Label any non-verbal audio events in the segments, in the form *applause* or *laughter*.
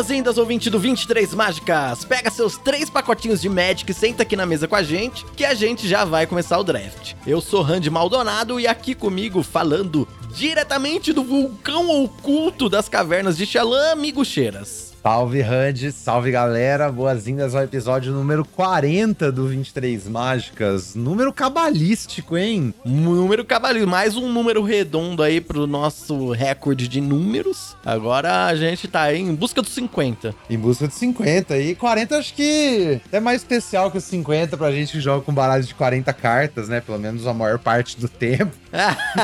Boas-vindas, ouvinte do 23 Mágicas! Pega seus três pacotinhos de Magic e senta aqui na mesa com a gente, que a gente já vai começar o draft. Eu sou Randy Maldonado e aqui comigo, falando diretamente do vulcão oculto das cavernas de Xalã, amigo Cheiras. Salve, Randy, salve galera, boas-vindas ao episódio número 40 do 23 Mágicas. Número cabalístico, hein? Número cabalístico, mais um número redondo aí pro nosso recorde de números. Agora a gente tá aí em busca dos 50. Em busca dos 50, e 40 acho que é mais especial que os 50 pra gente que joga com baralho de 40 cartas, né? Pelo menos a maior parte do *laughs* tempo.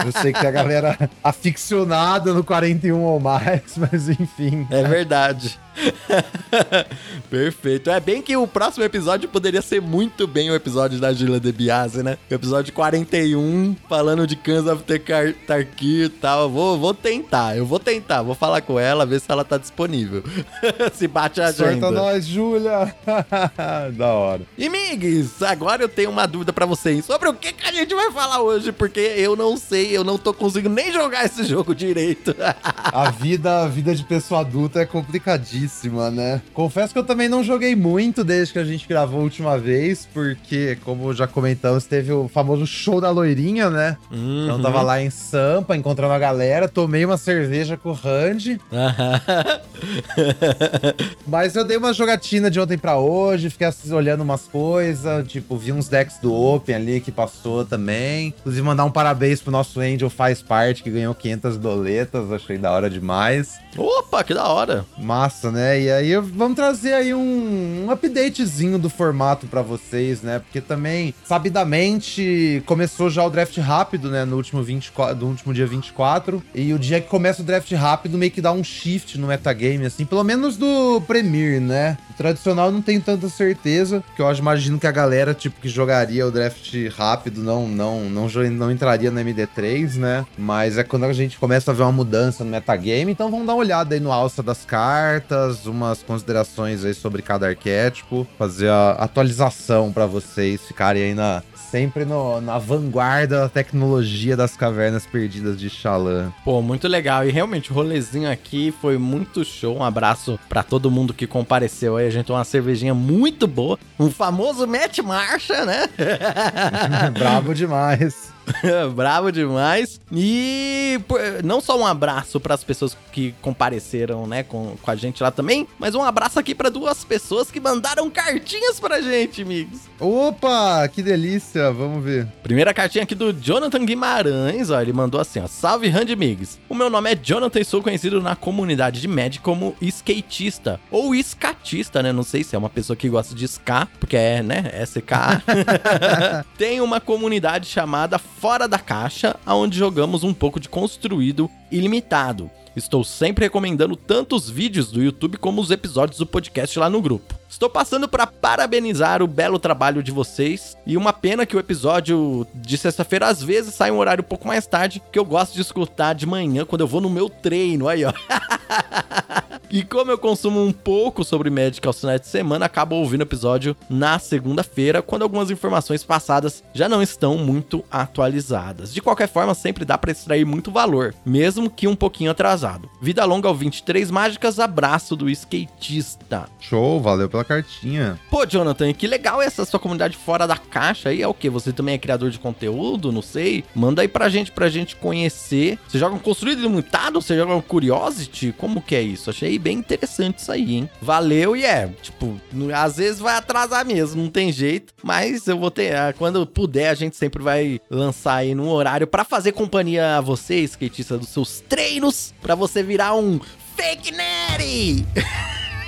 Eu sei que a galera aficionada no 41 ou mais, *laughs* mas enfim. É verdade. *laughs* Perfeito. É bem que o próximo episódio poderia ser muito bem o episódio da Gila de Biase, né? O episódio 41, falando de Kansas of the Tarkir e tal. Vou, vou tentar, eu vou tentar. Vou falar com ela, ver se ela tá disponível. *laughs* se bate a agenda. Sorta nós, Júlia! da hora. E, Migs, agora eu tenho uma dúvida para vocês sobre o que, que a gente vai falar hoje, porque eu não sei, eu não tô conseguindo nem jogar esse jogo direito. a vida, a vida de pessoa adulta é complicadíssima né? Confesso que eu também não joguei muito desde que a gente gravou a última vez, porque, como já comentamos, teve o famoso show da loirinha, né? Uhum. Então tava lá em Sampa, encontrando a galera, tomei uma cerveja com o Randy. *laughs* Mas eu dei uma jogatina de ontem para hoje, fiquei olhando umas coisas, tipo, vi uns decks do Open ali que passou também. Inclusive, mandar um parabéns pro nosso Angel Faz Parte, que ganhou 500 doletas, achei da hora demais. Opa, que da hora! Massa, né? E aí vamos trazer aí um, um updatezinho do formato para vocês, né? Porque também, sabidamente, começou já o draft rápido, né? No último, 24, no último dia 24. E o dia que começa o draft rápido meio que dá um shift no metagame, assim, pelo menos do Premier, né? O tradicional não tenho tanta certeza, que eu imagino que a galera, tipo, que jogaria o draft rápido não, não, não, não entraria no MD3, né? Mas é quando a gente começa a ver uma mudança no metagame, então vamos dar uma olhada aí no alça das cartas, umas considerações aí sobre cada arquétipo, fazer a atualização para vocês ficarem aí na, sempre no, na vanguarda da tecnologia das cavernas perdidas de Xalã. Pô, muito legal. E realmente o rolezinho aqui foi muito show. Um abraço para todo mundo que compareceu aí. A gente tomou uma cervejinha muito boa. Um famoso Matt Marcha, né? *laughs* Bravo demais. *laughs* Bravo demais. E não só um abraço para as pessoas que compareceram, né, com, com a gente lá também, mas um abraço aqui para duas pessoas que mandaram cartinhas pra gente, amigos. Opa, que delícia, vamos ver. Primeira cartinha aqui do Jonathan Guimarães, ó, ele mandou assim, ó: "Salve Randy Migs. O meu nome é Jonathan e sou conhecido na comunidade de Magic como skatista ou escatista, né? Não sei se é uma pessoa que gosta de ska, porque é, né, SK. *laughs* *laughs* Tem uma comunidade chamada fora da caixa, onde jogamos um pouco de construído ilimitado. Estou sempre recomendando tanto os vídeos do YouTube como os episódios do podcast lá no grupo. Estou passando para parabenizar o belo trabalho de vocês e uma pena que o episódio de sexta-feira às vezes sai um horário um pouco mais tarde, que eu gosto de escutar de manhã quando eu vou no meu treino aí, ó. *laughs* E como eu consumo um pouco sobre Magic aos finais de semana, acabo ouvindo o episódio na segunda-feira, quando algumas informações passadas já não estão muito atualizadas. De qualquer forma, sempre dá para extrair muito valor, mesmo que um pouquinho atrasado. Vida longa ao 23 Mágicas, abraço do skatista. Show, valeu pela cartinha. Pô, Jonathan, que legal essa sua comunidade fora da caixa aí. É o que? Você também é criador de conteúdo? Não sei. Manda aí pra gente, pra gente conhecer. Você joga um construído ilimitado? Você joga um Curiosity? Como que é isso? Achei achei bem interessante isso aí, hein? Valeu e é, tipo, às vezes vai atrasar mesmo, não tem jeito, mas eu vou ter, ah, quando puder, a gente sempre vai lançar aí num horário para fazer companhia a você, skatista, dos seus treinos, para você virar um fake nerd! *laughs*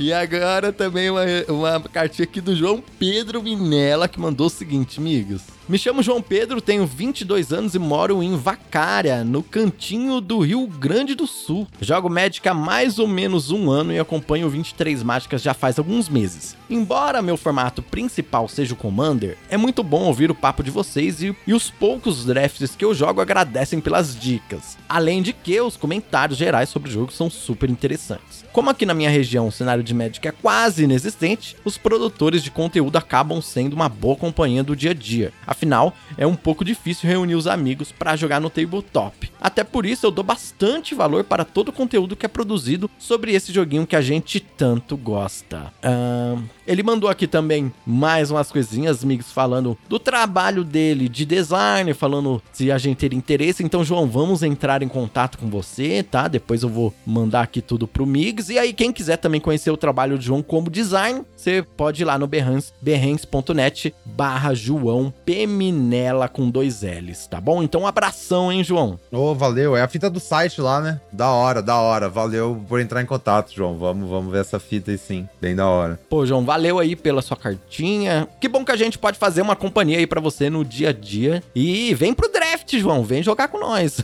e agora também uma, uma cartinha aqui do João Pedro Minella que mandou o seguinte, amigos. Me chamo João Pedro, tenho 22 anos e moro em Vacária, no cantinho do Rio Grande do Sul. Jogo Magic há mais ou menos um ano e acompanho 23 Mágicas já faz alguns meses. Embora meu formato principal seja o Commander, é muito bom ouvir o papo de vocês e, e os poucos drafts que eu jogo agradecem pelas dicas. Além de que os comentários gerais sobre o jogo são super interessantes. Como aqui na minha região o cenário de de Magic é quase inexistente, os produtores de conteúdo acabam sendo uma boa companhia do dia a dia. Afinal, é um pouco difícil reunir os amigos para jogar no tabletop. Até por isso eu dou bastante valor para todo o conteúdo que é produzido sobre esse joguinho que a gente tanto gosta. Uh, ele mandou aqui também mais umas coisinhas, amigos, falando do trabalho dele de design, falando se a gente ter interesse. Então, João, vamos entrar em contato com você, tá? Depois eu vou mandar aqui tudo pro Migs. E aí, quem quiser também conhecer o trabalho de João como design, você pode ir lá no behance.net barra João Peminela com dois L's, tá bom? Então, um abração, hein, João? Ô, oh, valeu. É a fita do site lá, né? Da hora, da hora. Valeu por entrar em contato, João. Vamos, vamos ver essa fita aí sim. Bem da hora. Pô, João, valeu aí pela sua cartinha. Que bom que a gente pode fazer uma companhia aí para você no dia a dia. E vem pro draft, João. Vem jogar com nós.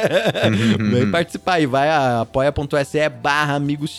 *laughs* vem *laughs* participar aí. Vai a apoia.se barra amigos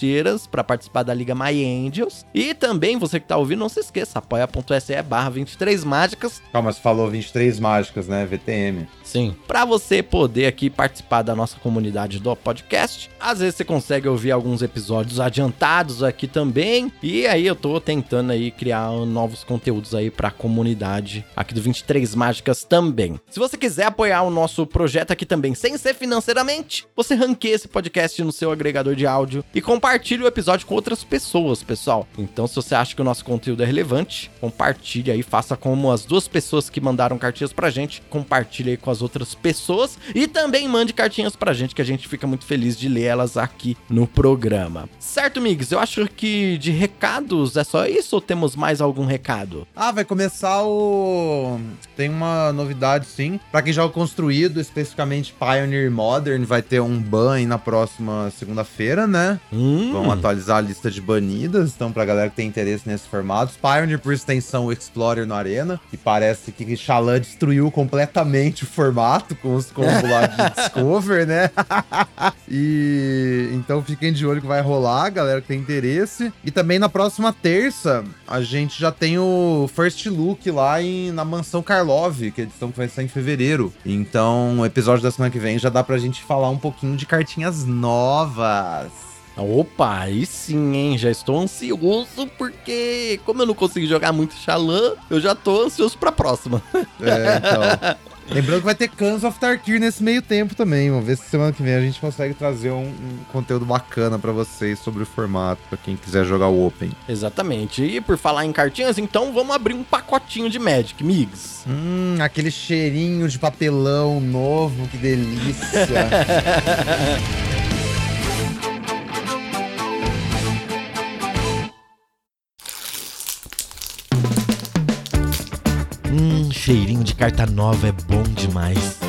pra participar da Liga My Angels. E também, você que tá ouvindo, não se esqueça, apoia.se barra 23 mágicas. Calma, você falou 23 mágicas, né? VTM. Sim. Para você poder aqui participar da nossa comunidade do podcast. Às vezes você consegue ouvir alguns episódios adiantados aqui também. E aí eu tô tentando aí criar novos conteúdos aí para a comunidade aqui do 23 Mágicas também. Se você quiser apoiar o nosso projeto aqui também sem ser financeiramente, você ranqueia esse podcast no seu agregador de áudio e compartilhe o episódio com outras pessoas, pessoal. Então se você acha que o nosso conteúdo é relevante, compartilhe aí, faça como as duas pessoas que mandaram cartinhas pra gente, compartilhe aí com as outras pessoas e também mande cartinhas pra gente que a gente fica muito feliz de ler elas aqui no programa. Certo, Migs? Eu acho que de recados é só isso ou temos mais algum recado? Ah, vai começar o. Tem uma novidade sim. Pra quem joga construído, especificamente Pioneer Modern, vai ter um ban aí na próxima segunda-feira, né? Hum. Vão atualizar a lista de banidas. Então, pra galera que tem interesse nesse formato. Pioneer, por extensão, o Explorer no Arena. E parece que Xalan destruiu completamente o formato com os combos lá de *laughs* Discover, né? e então fiquem de olho que vai rolar, galera que tem interesse. E também na próxima terça, a gente já tem o First Look lá em, na Mansão Karlov, que é a edição que vai sair em fevereiro. Então, o episódio da semana que vem já dá pra gente falar um pouquinho de cartinhas novas. Opa, aí sim, hein? Já estou ansioso porque, como eu não consegui jogar muito Xalã, eu já tô ansioso pra próxima. É, então. *laughs* Lembrando que vai ter Cans of Tarkir nesse meio tempo também. Vamos ver se semana que vem a gente consegue trazer um, um conteúdo bacana para vocês sobre o formato, para quem quiser jogar o Open. Exatamente. E por falar em cartinhas, então vamos abrir um pacotinho de Magic, Migs. Hum, aquele cheirinho de papelão novo, que delícia. *laughs* Hum, cheirinho de carta nova é bom demais.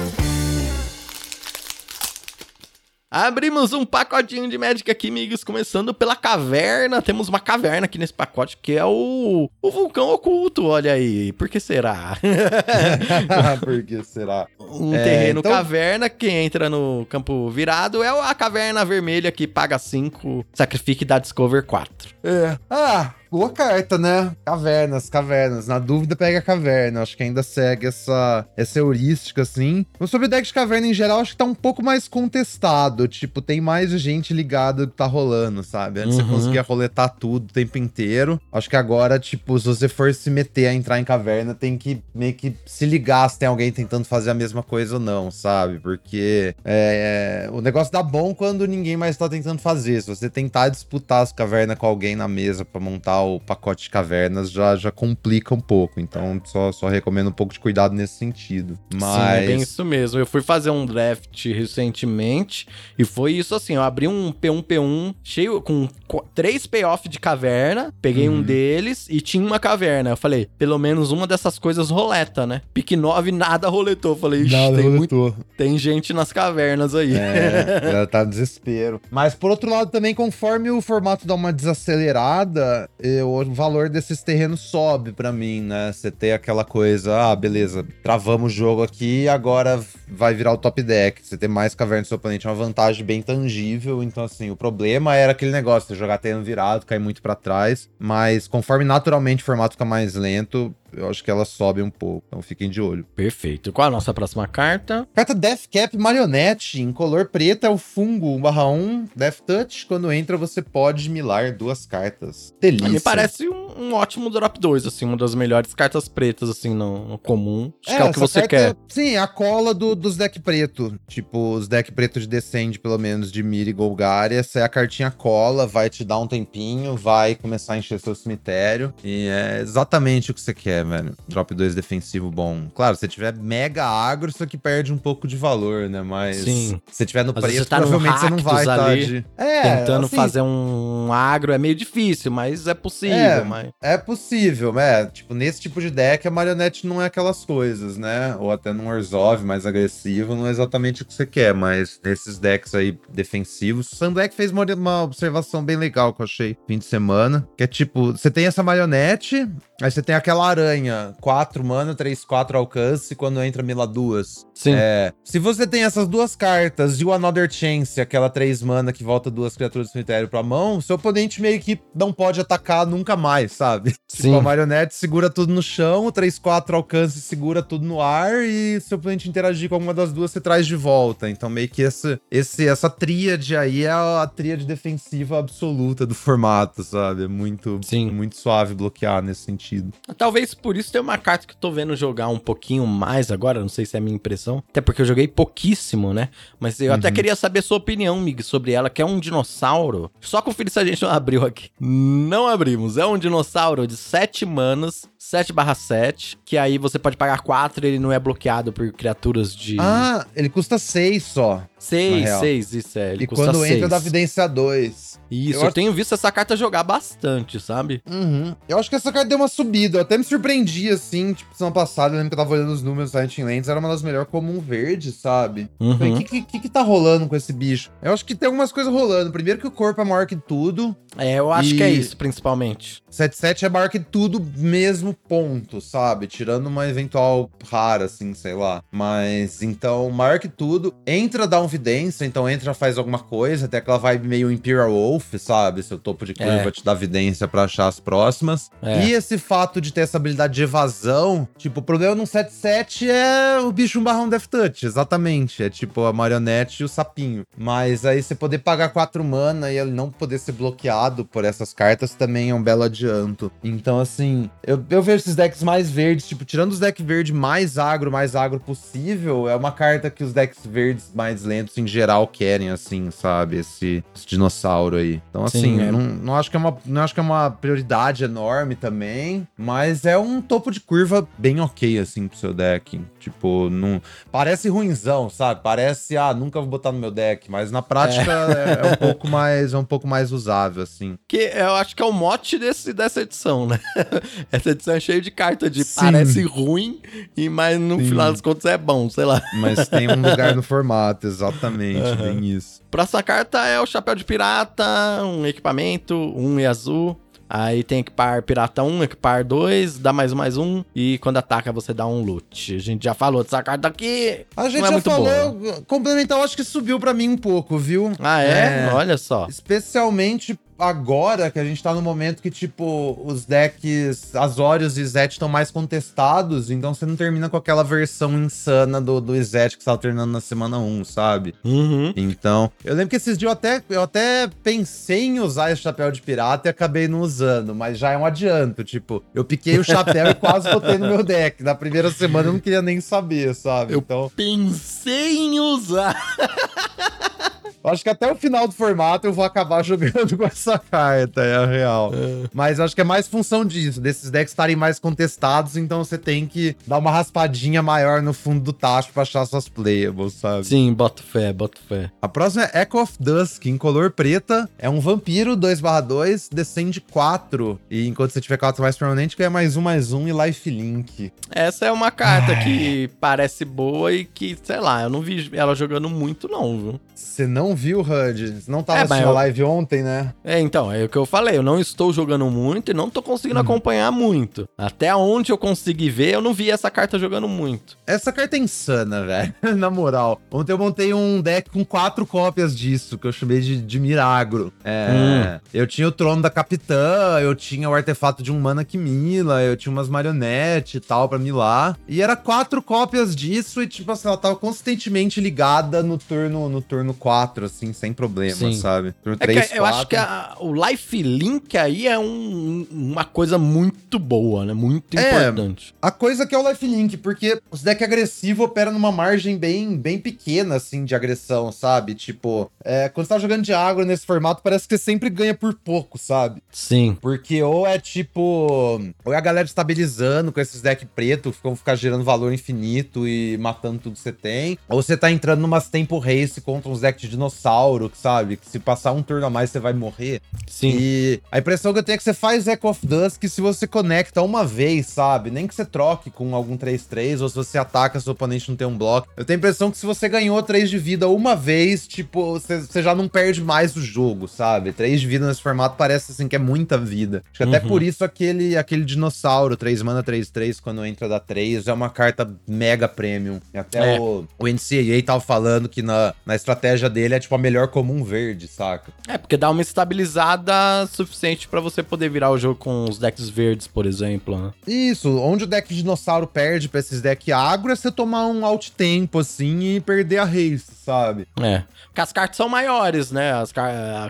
Abrimos um pacotinho de Magic aqui, amigos, começando pela caverna. Temos uma caverna aqui nesse pacote, que é o, o vulcão oculto, olha aí. Por que será? *laughs* *laughs* Por que será? Um é, terreno então... caverna, que entra no campo virado é a caverna vermelha que paga 5, sacrifique e dá Discover 4. É. Ah, boa carta, né? Cavernas, cavernas. Na dúvida, pega a caverna. Acho que ainda segue essa, essa heurística, assim. Mas sobre o deck de caverna em geral, acho que tá um pouco mais contestado. Tipo, tem mais gente ligada do que tá rolando, sabe? Antes uhum. você conseguia roletar tudo o tempo inteiro. Acho que agora, tipo, se você for se meter a entrar em caverna, tem que meio que se ligar se tem alguém tentando fazer a mesma coisa ou não, sabe? Porque é, é, o negócio dá bom quando ninguém mais tá tentando fazer. Se você tentar disputar as cavernas com alguém na mesa para montar o pacote de cavernas já, já complica um pouco. Então, só, só recomendo um pouco de cuidado nesse sentido. Mas. Sim, é bem isso mesmo. Eu fui fazer um draft recentemente e foi isso assim: eu abri um P1P1 cheio com três payoff de caverna, peguei uhum. um deles e tinha uma caverna. Eu falei, pelo menos uma dessas coisas roleta, né? Pique 9, nada roletou. Eu falei, nada tem, roletou. Muito, tem gente nas cavernas aí. É, já tá desespero. *laughs* Mas por outro lado, também, conforme o formato dá uma desacelerada, o valor desses terrenos sobe para mim, né? Você tem aquela coisa, ah, beleza, travamos o jogo aqui, agora vai virar o top deck. Você ter mais caverna do seu oponente é uma vantagem bem tangível. Então, assim, o problema era aquele negócio de jogar terreno virado, cair muito para trás. Mas conforme naturalmente o formato fica mais lento, eu acho que ela sobe um pouco. Então fiquem de olho. Perfeito. Qual a nossa próxima carta? Carta Death Cap Marionette. Em color preto é o fungo 1/1. Death Touch. Quando entra, você pode milar duas cartas. Delícia. Me parece um, um, ótimo drop 2, assim, uma das melhores cartas pretas, assim, no, no comum. Acho é, que é o que você carta, quer. Sim, a cola do, dos deck preto. Tipo, os deck preto de Descend, pelo menos, de Miri e Golgari. Essa é a cartinha cola, vai te dar um tempinho, vai começar a encher seu cemitério. E é exatamente o que você quer velho. Drop 2 defensivo bom. Claro, se tiver mega agro, isso aqui perde um pouco de valor, né? Mas Sim. se tiver no Às preço, tá provavelmente você não vai estar tá de... é, tentando assim, fazer um agro é meio difícil, mas é possível. É, mas... é possível, né? Tipo, nesse tipo de deck, a marionete não é aquelas coisas, né? Ou até num Orzhov mais agressivo, não é exatamente o que você quer, mas nesses decks aí defensivos. O Sandleck fez uma, uma observação bem legal que eu achei fim de semana, que é tipo, você tem essa marionete, aí você tem aquela aranha aranha, 4 mana, 3, 4 alcance, quando entra Mila 2. Sim. É, se você tem essas duas cartas e o Another Chance, aquela 3 mana que volta duas criaturas do cemitério pra mão, seu oponente meio que não pode atacar nunca mais, sabe? *laughs* Sim. Tipo, a marionete segura tudo no chão, o 3, 4 alcance segura tudo no ar e se o oponente interagir com alguma das duas, você traz de volta. Então meio que esse, esse, essa tríade aí é a tríade defensiva absoluta do formato, sabe? É muito, Sim. muito suave bloquear nesse sentido. Talvez por isso tem uma carta que eu tô vendo jogar um pouquinho mais agora, não sei se é a minha impressão, até porque eu joguei pouquíssimo, né? Mas eu uhum. até queria saber sua opinião, Mig, sobre ela, que é um dinossauro. Só conferir se a gente não abriu aqui. Não abrimos. É um dinossauro de 7 manas, 7/7, que aí você pode pagar 4 ele não é bloqueado por criaturas de. Ah, ele custa 6 só. 6, 6, isso é. Ele e quando seis. entra da Vidência 2. Isso, eu, eu acho... tenho visto essa carta jogar bastante, sabe? Uhum. Eu acho que essa carta deu uma subida. Eu até me surpreendi, assim, tipo, semana passada, eu lembro que eu tava olhando os números da Silent Lands, era uma das melhores comum verde, sabe? Uhum. O que, que, que, tá rolando com esse bicho? Eu acho que tem algumas coisas rolando. Primeiro que o corpo é maior que tudo. É, eu acho e... que é isso, principalmente. 7-7 é maior que tudo mesmo ponto, sabe? Tirando uma eventual rara, assim, sei lá. Mas, então, maior que tudo. Entra, dá um vidência, então entra, faz alguma coisa, até aquela vibe meio Imperial Wolf, sabe? Seu topo de curva é. te dá vidência para achar as próximas. É. E esse fato de ter essa habilidade de evasão, tipo, o problema no 7-7 é o bicho um barrão Death Touch, exatamente. É tipo a marionete e o sapinho. Mas aí você poder pagar 4 mana e ele não poder ser bloqueado por essas cartas também é um belo adianto. Então, assim, eu, eu vejo esses decks mais verdes, tipo, tirando os decks verdes mais agro, mais agro possível, é uma carta que os decks verdes mais lentos em geral querem, assim, sabe? Esse, esse dinossauro aí. Então, assim, Sim, é. não, não, acho que é uma, não acho que é uma prioridade enorme também, mas é um topo de curva bem ok, assim, pro seu deck. Tipo, não. Parece ruinzão, sabe? Parece, ah, nunca vou botar no meu deck, mas na prática é, é, é um pouco mais é um pouco mais usável, assim. Que eu acho que é o mote desse, dessa edição, né? *laughs* Essa edição é cheia de carta de Sim. parece ruim, e mas no Sim. final das contas é bom, sei lá. Mas tem um lugar no *laughs* formato, exatamente, uhum. bem isso. Próxima carta é o Chapéu de Pirata, um equipamento, um e azul. Aí tem equipar pirata 1, equipar 2, dá mais um, mais um. E quando ataca, você dá um loot. A gente já falou dessa carta aqui. A gente é já falou. Boa. Complementar, eu acho que subiu para mim um pouco, viu? Ah, é? é? Olha só. Especialmente agora que a gente tá no momento que, tipo, os decks Azorius e Zet estão mais contestados, então você não termina com aquela versão insana do, do Zet que você tava treinando na semana 1, sabe? Uhum. Então, eu lembro que esses dias eu até, eu até pensei em usar esse chapéu de pirata e acabei não usando, mas já é um adianto, tipo, eu piquei o chapéu e quase botei no meu deck. Na primeira semana eu não queria nem saber, sabe? Eu então... pensei em usar. *laughs* acho que até o final do formato eu vou acabar *laughs* jogando com essa carta, é a real. É. Mas acho que é mais função disso, desses decks estarem mais contestados, então você tem que dar uma raspadinha maior no fundo do tacho pra achar suas playables, sabe? Sim, boto fé, boto fé. A próxima é Echo of Dusk, em color preta. É um vampiro 2/2, descende 4. E enquanto você tiver 4 mais permanente, ganha mais um, mais um e lifelink. Essa é uma carta Ai. que parece boa e que, sei lá, eu não vi ela jogando muito, não, viu? Você não não viu, HUD. Não tava É, assistindo mas a eu- live ontem, né? É, então, é o que eu falei. Eu não estou jogando muito e não tô conseguindo Uhum. acompanhar muito. Até onde eu consegui ver, eu não vi essa carta jogando muito. Essa carta é insana, velho. *laughs* Na moral. Ontem eu montei um deck com quatro cópias disso, que eu chamei de, de Miragro. É, Eu tinha o trono da capitã, eu tinha o artefato de um mana que mila, eu tinha umas marionetes e tal pra milar. E era quatro cópias disso e, tipo assim, ela tava consistentemente ligada no turno no turno 4, assim, sem problema, Sim. sabe? Turno É que 3, eu acho que a- o Life Link aí é um- uma coisa muito boa, né? Muito É. importante. A coisa que é o lifelink, porque os deck agressivo opera numa margem bem, bem pequena, assim, de agressão, sabe? Tipo, é, quando você tá jogando de agro nesse formato, parece que você sempre ganha por pouco, sabe? Sim. Porque ou é tipo. Ou é a galera estabilizando com esses deck preto, vão ficar gerando valor infinito e matando tudo que você tem. Ou você tá entrando numas tempo race contra uns decks de dinossauro, sabe? Que se passar um turno a mais você vai morrer. Sim. E a impressão que eu tenho é que você faz Echo of Dusk se você conecta uma vez, sabe? Nem que você troque com algum 3-3 ou se você ataca seu oponente não tem um bloco. Eu tenho a impressão que se você ganhou 3 de vida uma vez, tipo, você, você já não perde mais o jogo, sabe? 3 de vida nesse formato parece assim que é muita vida. Acho que até Uhum. por isso aquele, aquele dinossauro 3 mana 3-3 quando entra da 3 é uma carta mega premium. E até É. o, o NCAA tava falando que na, na estratégia dele é tipo a melhor comum verde, saca? É, porque dá uma estabilizada suficiente pra você poder virar o jogo com os decks verdes, por exemplo, né? Isso, onde o deck de dinossauro perde pra esses deck agro é você tomar um alt tempo assim e perder a race, sabe? É. Porque as cartas são maiores, né? As.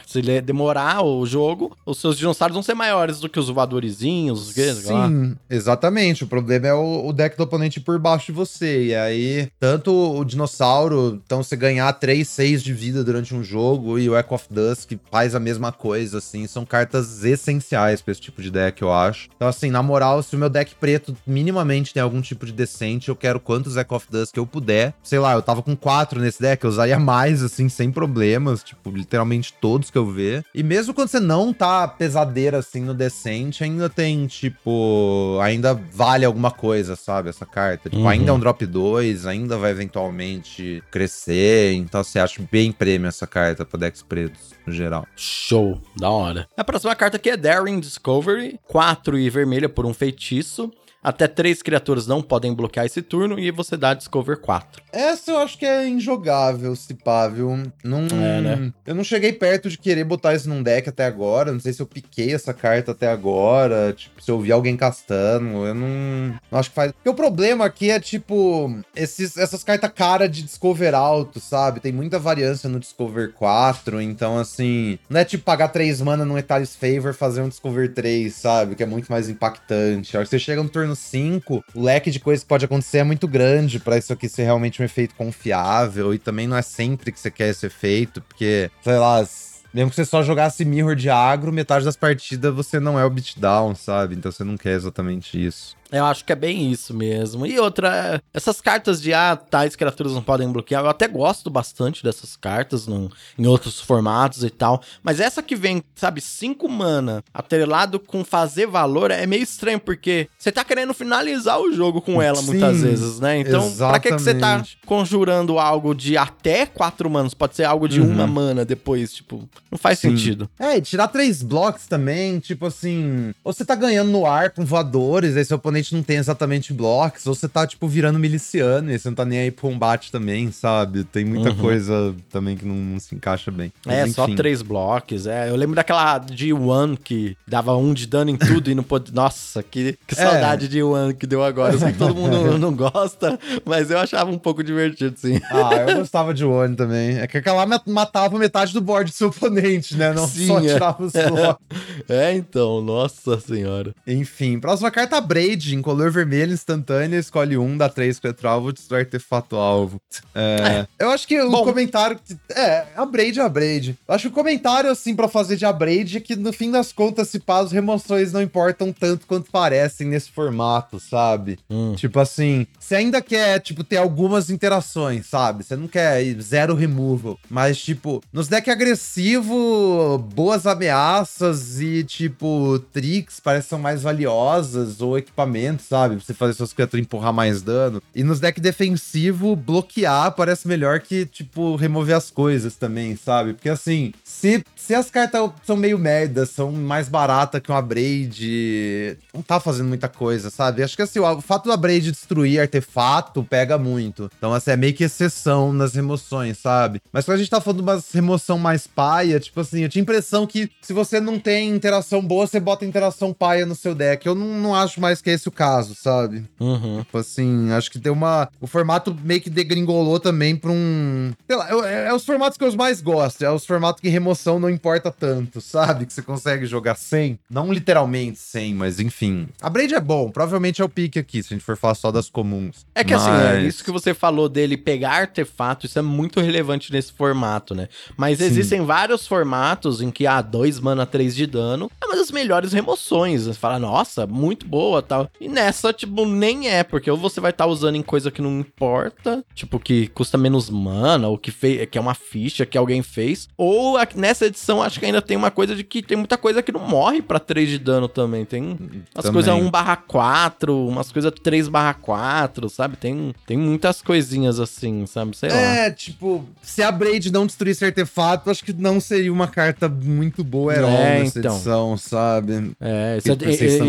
Se demorar o jogo, os seus dinossauros vão ser maiores do que os voadorzinhos, os lá. Sim, exatamente. O problema é o, o deck do oponente por baixo de você. E aí, tanto o dinossauro, então você ganhar 3, 6 de vida durante um jogo, e o Echo of Dusk faz a mesma coisa, assim. São cartas essenciais pra esse tipo de deck, eu acho. Então, assim, na moral, se o meu deck preto minimamente tem algum tipo de decente, eu quero quantos Echo of Dusk eu puder. Sei lá, eu tava com 4 nesse deck, eu usaria mais, assim, sem problemas. Tipo, literalmente todos que eu ver. E mesmo quando você não tá pesadeira, assim, no decente, ainda tem, tipo, ainda vale alguma coisa, sabe? Essa carta. Tipo, Uhum. ainda é um drop 2, ainda vai eventualmente crescer. Então, você acha bem prêmio essa carta pra decks pretos, no geral. Show, da hora. A próxima carta aqui é Daring Discovery, 4 e vermelha por um feitiço. Até três criaturas não podem bloquear esse turno e você dá Discover 4. Essa eu acho que é injogável, se pá, viu? Não, É, né? Eu não cheguei perto de querer botar isso num deck até agora. Não sei se eu piquei essa carta até agora. Tipo, se eu vi alguém castando. Eu não, não acho que faz. Porque o problema aqui é, tipo, esses, essas cartas cara de Discover alto, sabe? Tem muita variância no Discover 4. Então, assim, não é tipo pagar 3 mana num Etalis Favor fazer um Discover 3, sabe? Que é muito mais impactante. A hora que você chega no turno 5, o leque de coisas que pode acontecer é muito grande pra isso aqui ser realmente um efeito confiável. E também não é sempre que você quer esse efeito, porque, sei lá. Mesmo que você só jogasse Mirror de agro, metade das partidas você não é o beatdown, sabe? Então você não quer exatamente isso. Eu acho que é bem isso mesmo. E outra, essas cartas de ah, tais criaturas não podem bloquear, eu até gosto bastante dessas cartas num- em outros formatos e tal. Mas essa que vem, sabe, 5 mana, atrelado com fazer valor, é meio estranho, porque você tá querendo finalizar o jogo com ela Sim, muitas vezes, né? Então, pra que, que você tá exatamente. conjurando algo de até 4 manas? Pode ser algo de Uhum. uma mana depois, tipo, não faz Sim. sentido. É, e tirar três blocos também, tipo assim. Ou você tá ganhando no ar com voadores, aí seu oponente não tem exatamente blocos, ou você tá, tipo, virando miliciano, e você não tá nem aí pro combate também, sabe? Tem muita Uhum. coisa também que não, não se encaixa bem. É, Mas, só enfim. três blocos. É, eu lembro daquela G1 que dava um de dano em tudo e não pode. Nossa, que, que É. saudade de One que deu agora. Eu sei que todo mundo *laughs* não gosta, mas eu achava um pouco divertido, sim. Ah, eu gostava de One também. É que aquela ma- matava metade do board do seu oponente, né? Não Sim, só é. tirava os *laughs* blocos. É, então, nossa senhora. Enfim, próxima carta Braid, em color vermelho, instantânea, escolhe um, dá três contra alvo, destrói artefato alvo. É, Eu acho que o Bom. comentário. É, a Braid é a Braid. Eu acho que o comentário, assim, pra fazer de a Braid é que no fim das contas, se pá, as remoções não importam tanto quanto parecem nesse formato, sabe? Hum. Tipo assim, você ainda quer, tipo, ter algumas interações, sabe? Você não quer zero removal. Mas, tipo, nos deck agressivo, boas ameaças e, tipo, tricks parecem mais valiosas, ou impulsionamento, sabe? Pra você fazer suas criaturas empurrar mais dano. E nos decks defensivo, bloquear parece melhor que, tipo, remover as coisas também, sabe? Porque assim, se, se as cartas são meio merda, são mais baratas que uma Braid, não tá fazendo muita coisa, sabe? Acho que assim, o, fato da Braid destruir artefato pega muito. Então, assim, é meio que exceção nas remoções, sabe? Mas quando a gente tá falando de uma remoção mais paia, tipo assim, eu tinha a impressão que se você não tem interação boa, você bota interação paia no seu deck. Eu não, não acho mais que esse o caso, sabe? Uhum. Tipo assim, acho que tem uma. O formato meio que degringolou também pra um. Sei lá, é, é os formatos que eu mais gosto. É os formatos que remoção não importa tanto, sabe? Que você consegue jogar sem. Não literalmente sem, mas enfim. A Braid é bom, provavelmente é o pique aqui, se a gente for falar só das comuns. É que Mas- assim, é isso que você falou dele pegar artefato, isso é muito relevante nesse formato, né? Mas Sim. existem vários formatos em que, ah, 2 mana, 3 de dano é uma das melhores remoções. Você fala, nossa, muito boa tal. E nessa, tipo, nem é, porque ou você vai estar usando em coisa que não importa, tipo, que custa menos mana, ou que, fei que é uma ficha que alguém fez. Ou a- nessa edição, acho que ainda tem uma coisa de que tem muita coisa que não morre pra 3 de dano também. Tem umas coisas 1 barra 4, umas coisas 3 barra 4, sabe? Tem, tem muitas coisinhas assim, sabe? Sei lá. É, tipo, se a Braid não destruísse artefato, acho que não seria uma carta muito boa herói É, nessa então. edição, sabe? É, isso é,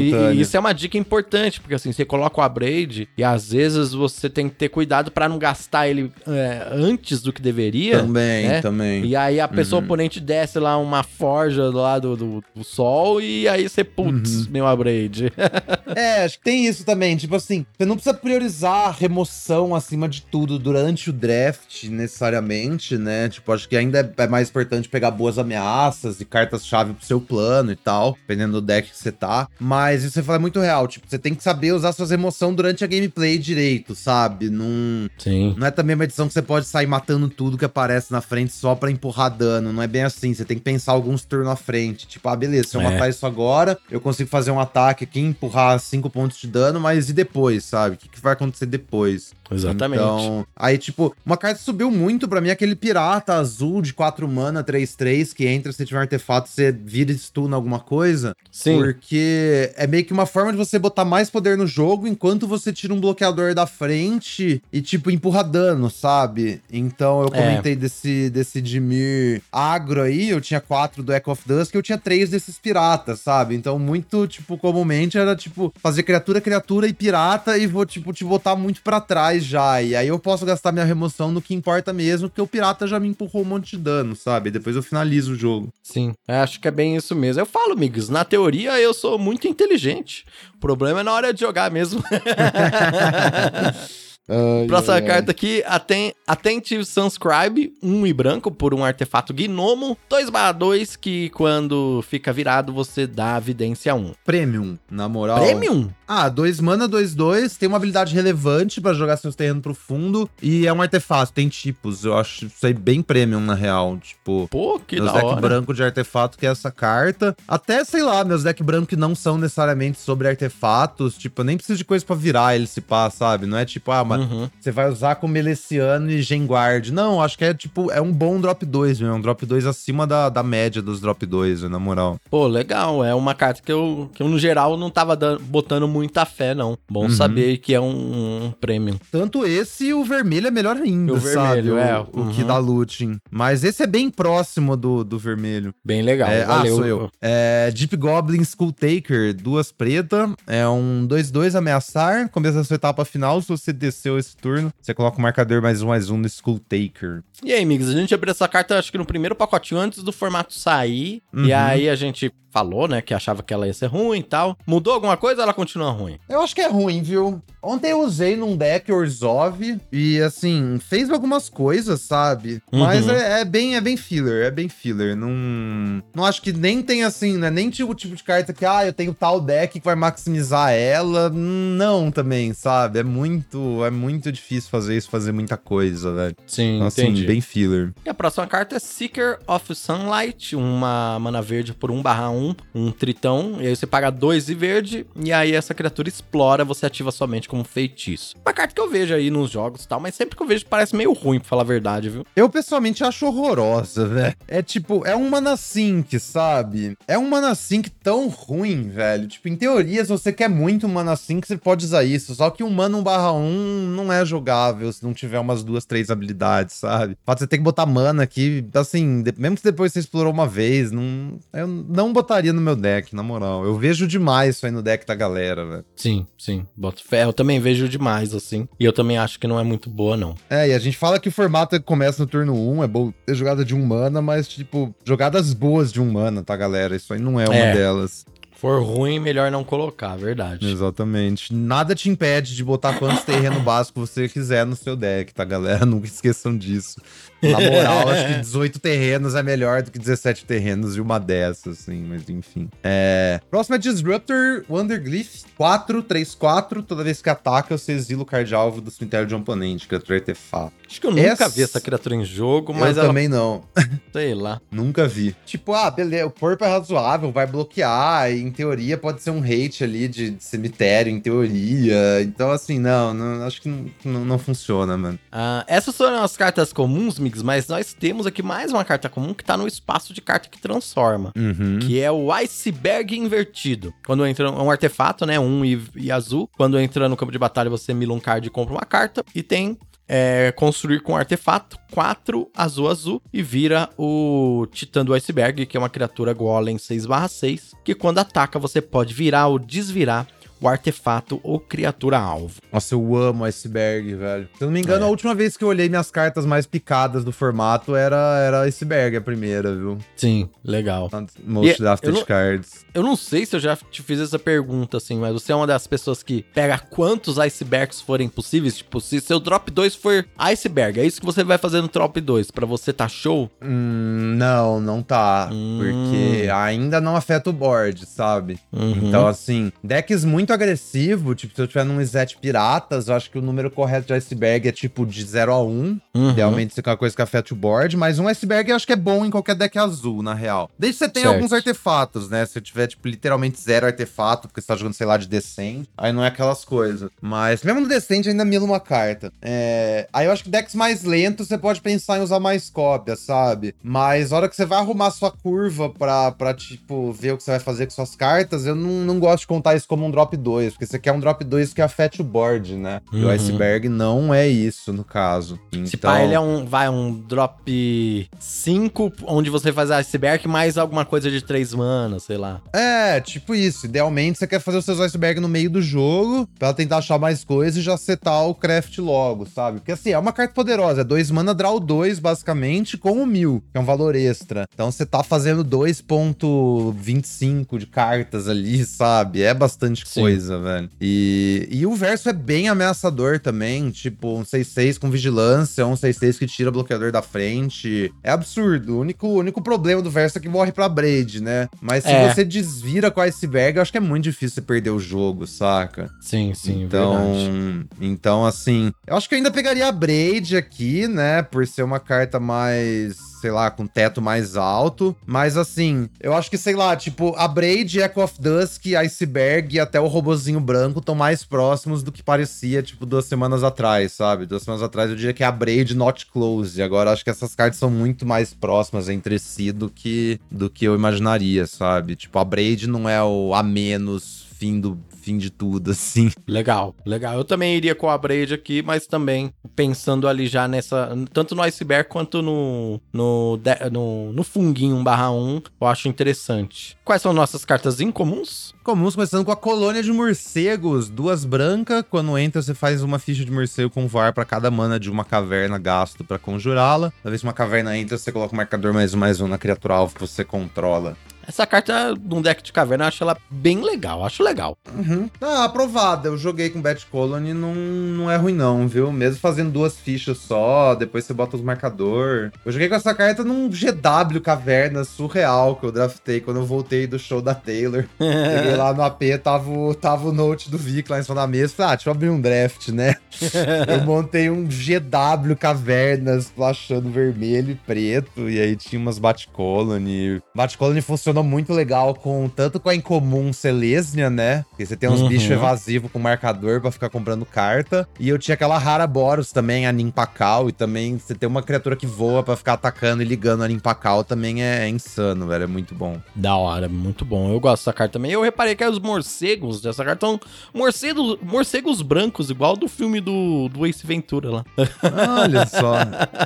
e- e- isso é uma dica importante, porque assim, você coloca o Abraid e às vezes você tem que ter cuidado pra não gastar ele é, antes do que deveria. Também, né? também. E aí a pessoa Uhum. oponente desce lá uma forja lá do, do, do sol e aí você, Uhum. putz, meu Abraid. *laughs* É, acho que tem isso também. Tipo assim, você não precisa priorizar a remoção acima de tudo durante o draft, necessariamente, né? Tipo, acho que ainda é mais importante pegar boas ameaças e cartas-chave pro seu plano e tal, dependendo do deck que você tá. Mas isso você fala é muito real. Tipo, você tem que saber usar suas emoções durante a gameplay direito, sabe? Não. Sim. Não é também uma edição que você pode sair matando tudo que aparece na frente só pra empurrar dano. Não é bem assim. Você tem que pensar alguns turnos à frente. Tipo, ah, beleza, se eu É. matar isso agora, eu consigo fazer um ataque aqui, empurrar 5 pontos de dano, mas e depois, sabe? O que, que vai acontecer depois? Exatamente. Então, aí, tipo, uma carta que subiu muito pra mim, é aquele pirata azul de 4 mana, 3-3, que entra, se tiver um artefato, você vira e stuna alguma coisa. Sim. Porque é meio que uma forma de você botar mais poder no jogo enquanto você tira um bloqueador da frente e, tipo, empurra dano, sabe? Então eu É. comentei desse, desse Dimir agro aí, eu tinha quatro do Echo of Dusk e eu tinha três desses piratas, sabe? Então, muito, tipo, comumente era, tipo, fazer criatura, criatura e pirata e vou, tipo, te botar muito pra trás já. E aí eu posso gastar minha remoção no que importa mesmo, porque o pirata já me empurrou um monte de dano, sabe? Depois eu finalizo o jogo. Sim, eu acho que é bem isso mesmo. Eu falo, amigos, na teoria eu sou muito inteligente. O problema é na hora de jogar mesmo. *laughs* Próxima carta aqui, Atten Attentive Sunscribe, 1 e branco por um artefato gnomo, 2/2 que quando fica virado você dá vidência 1. Premium, na moral. Premium? Ah, 2 mana, 2, 2. Tem uma habilidade relevante pra jogar seus terrenos pro fundo. E é um artefato, tem tipos. Eu acho isso aí bem premium, na real. Tipo, Pô, que meus da deck hora. branco de artefato que é essa carta. Até, sei lá, meus deck branco que não são necessariamente sobre artefatos. Tipo, eu nem preciso de coisa pra virar ele se pá, sabe? Não é tipo, ah, mas Uhum. você vai usar com Meleciano e Genguard. Não, acho que é tipo, é um bom drop 2, meu. É um drop 2 acima da, da média dos drop 2, na moral. Pô, legal. É uma carta que eu, que eu no geral, não tava dando- botando muita fé, não. Bom Uhum. saber que é um, um premium. Tanto esse e o vermelho é melhor ainda, O sabe? vermelho, o, é, o uhum. que dá looting. Mas esse é bem próximo do, do vermelho. Bem legal. É, ah, Valeu. sou eu. É, Deep Goblin Skull Taker, duas preta. É um 2-2 ameaçar. Começa a sua etapa final. Se você desceu esse turno, você coloca o marcador mais um, mais um no Skull Taker. E aí, amigos, a gente abriu essa carta, acho que no primeiro pacotinho antes do formato sair. Uhum. E aí a gente falou, né, que achava que ela ia ser ruim e tal. Mudou alguma coisa ou ela continua ruim? Eu acho que é ruim, viu? Ontem eu usei num deck Orzhov e, assim, fez algumas coisas, sabe? Mas Uhum. é, é bem é bem filler, é bem filler. Não, não acho que nem tem, assim, né? Nem tipo o tipo de carta que, ah, eu tenho tal deck que vai maximizar ela. Não também, sabe? É muito, é muito difícil fazer isso, fazer muita coisa, velho. Sim, Então, assim, bem filler. E a próxima carta é Seeker of Sunlight, uma mana verde por 1/1 1, um tritão, e aí você paga 2 e verde, e aí essa criatura explora, você ativa somente como feitiço. Uma carta que eu vejo aí nos jogos e tal, mas sempre que eu vejo parece meio ruim, pra falar a verdade, viu? Eu pessoalmente acho horrorosa, velho. É tipo, é um mana sync, sabe? É um mana sync tão ruim, velho. Tipo, em teoria, se você quer muito mana sync, você pode usar isso. Só que um mana 1 barra 1 não é jogável se não tiver umas duas, três habilidades, sabe? Pode você ter que botar mana aqui, assim, mesmo que depois você explorou uma vez, não, eu não botaria no meu deck, na moral. Eu vejo demais isso aí no deck da galera, velho. Sim, sim. Boto fé. Eu também vejo demais, assim. E eu também acho que não é muito boa, não. É, e a gente fala que o formato começa no turno 1, é bom ter jogada de um mana, mas, tipo, jogadas boas de um mana, tá, galera? Isso aí não é uma É. delas. For ruim, melhor não colocar, verdade. Exatamente. Nada te impede de botar quantos terreno básico você quiser no seu deck, tá, galera? *laughs* Nunca esqueçam disso. Na moral, acho que *laughs* 18 terrenos é melhor do que 17 terrenos de uma dessas, assim, mas enfim. É... Próximo é Disruptor Wonderglyph 4, 3, 4. Toda vez que ataca, você exila o card alvo do cemitério de um oponente, criatura artefato. Acho que eu nunca Essa- vi essa criatura em jogo, mas eu ela, também não. *laughs* sei lá. Nunca vi. Tipo, ah, beleza, o corpo é razoável, vai bloquear, e em teoria pode ser um hate ali de, de cemitério, em teoria. Então, assim, não, não acho que não, não, não funciona, mano. Ah, essas foram as cartas comuns, Mas nós temos aqui mais uma carta comum que tá no espaço de carta que transforma. Uhum. Que é o Iceberg invertido. Quando entra é um artefato, né? Um e, e azul. Quando entra no campo de batalha, você mila um card e compra uma carta. E tem é, construir com artefato, 4 azul azul. E vira o Titã do Iceberg, que é uma criatura Golem 6/6. Que quando ataca, você pode virar ou desvirar o artefato ou criatura alvo. Nossa, eu amo iceberg, velho. Se eu não me engano, É. a última vez que eu olhei minhas cartas mais picadas do formato era, era iceberg a primeira, viu? Sim, legal. Most eu drafted cards. Eu não sei se eu já te fiz essa pergunta, assim, mas você é uma das pessoas que pega quantos icebergs forem possíveis? Tipo, se seu drop 2 for iceberg, é isso que você vai fazer no drop 2, pra você tá show? Hum, não, não tá. Hum. Porque ainda não afeta o board, sabe? Uhum. Então, assim, decks muito agressivo, tipo, se eu tiver num Zet Piratas, eu acho que o número correto de iceberg é tipo de 0 a 1. Uhum. Idealmente isso é uma coisa que afeta o board, mas um iceberg eu acho que é bom em qualquer deck azul, na real. Desde que você tenha Certo. alguns artefatos, né? Se eu tiver, tipo, literalmente zero artefato, porque você tá jogando, sei lá, de Descent, aí não é aquelas coisas. Mas mesmo no Descent ainda mila uma carta. É... Aí eu acho que decks mais lentos você pode pensar em usar mais cópias, sabe? Mas a hora que você vai arrumar sua curva pra, pra tipo, ver o que você vai fazer com suas cartas, eu não, não gosto de contar isso como um drop 2, porque você quer um drop 2 que afete o board, né? E o Uhum. iceberg não é isso, no caso. Se Então... pá, ele é um, vai, um drop 5, onde você faz iceberg mais alguma coisa de 3 manas, sei lá. É, tipo isso. Idealmente você quer fazer os seus iceberg no meio do jogo pra tentar achar mais coisas e já setar o craft logo, sabe? Porque assim, é uma carta poderosa. É 2 mana, draw 2, basicamente, com o mil, que é um valor extra. Então você tá fazendo 2.25 de cartas ali, sabe? É bastante Sim. coisa, velho. E, e o verso é bem ameaçador também. Tipo, um 6-6 com vigilância, um 6-6 que tira bloqueador da frente. É absurdo. O único, o único problema do verso é que morre pra Braid, né? Mas se É. você desvira com a iceberg, eu acho que é muito difícil você perder o jogo, saca? Sim, sim, então, verdade. então, assim, eu acho que eu ainda pegaria a Braid aqui, né? Por ser uma carta mais, sei lá, com teto mais alto. Mas, assim, eu acho que, sei lá, tipo, a Braid, Echo of Dusk, Iceberg e até o robozinho branco estão mais próximos do que parecia, tipo, duas semanas atrás, sabe? Duas semanas atrás eu diria que é a Braid Not Close. Agora, acho que essas cartas são muito mais próximas entre si do que, do que eu imaginaria, sabe? Tipo, a Braid não é o a menos fim do fim de tudo, *laughs* assim. Legal, legal. Eu também iria com a Braid aqui, mas também pensando ali já nessa. Tanto no iceberg quanto no. No, no, no funguinho 1/1, eu acho interessante. Quais são nossas cartas incomuns? Comuns, começando com a colônia de morcegos, duas brancas. Quando entra, você faz uma ficha de morcego com VAR pra cada mana de uma caverna gasto pra conjurá-la. Toda vez que uma caverna entra, você coloca um marcador mais um mais um na criatura alvo que você controla. Essa carta num deck de caverna, eu acho ela bem legal, acho legal. Uhum. Ah, aprovada. Eu joguei com Bat Colony, não, não é ruim não, viu? Mesmo fazendo duas fichas só, depois você bota os marcador. Eu joguei com essa carta num GW caverna surreal que eu draftei quando eu voltei do show da Taylor. *laughs* Cheguei lá no AP, tava, o- tava o note do Vic lá em cima da mesa. Falei, ah, deixa eu abrir um draft, né? *laughs* eu montei um GW cavernas, flashando vermelho e preto. E aí tinha umas Bat Colony. Bat Colony funcionou funcionou muito legal com tanto com a incomum Selesnia, né? Porque você tem uns Uhum. bichos evasivos com marcador pra ficar comprando carta. E eu tinha aquela rara Boros também, a Nimpacal. E também você tem uma criatura que voa pra ficar atacando e ligando a Nimpacal também é, é insano, velho. É muito bom. Da hora, muito bom. Eu gosto dessa carta também. Eu reparei que os morcegos dessa carta são morcegos, morcegos brancos, igual do filme do, do Ace Ventura lá. *laughs* Olha só.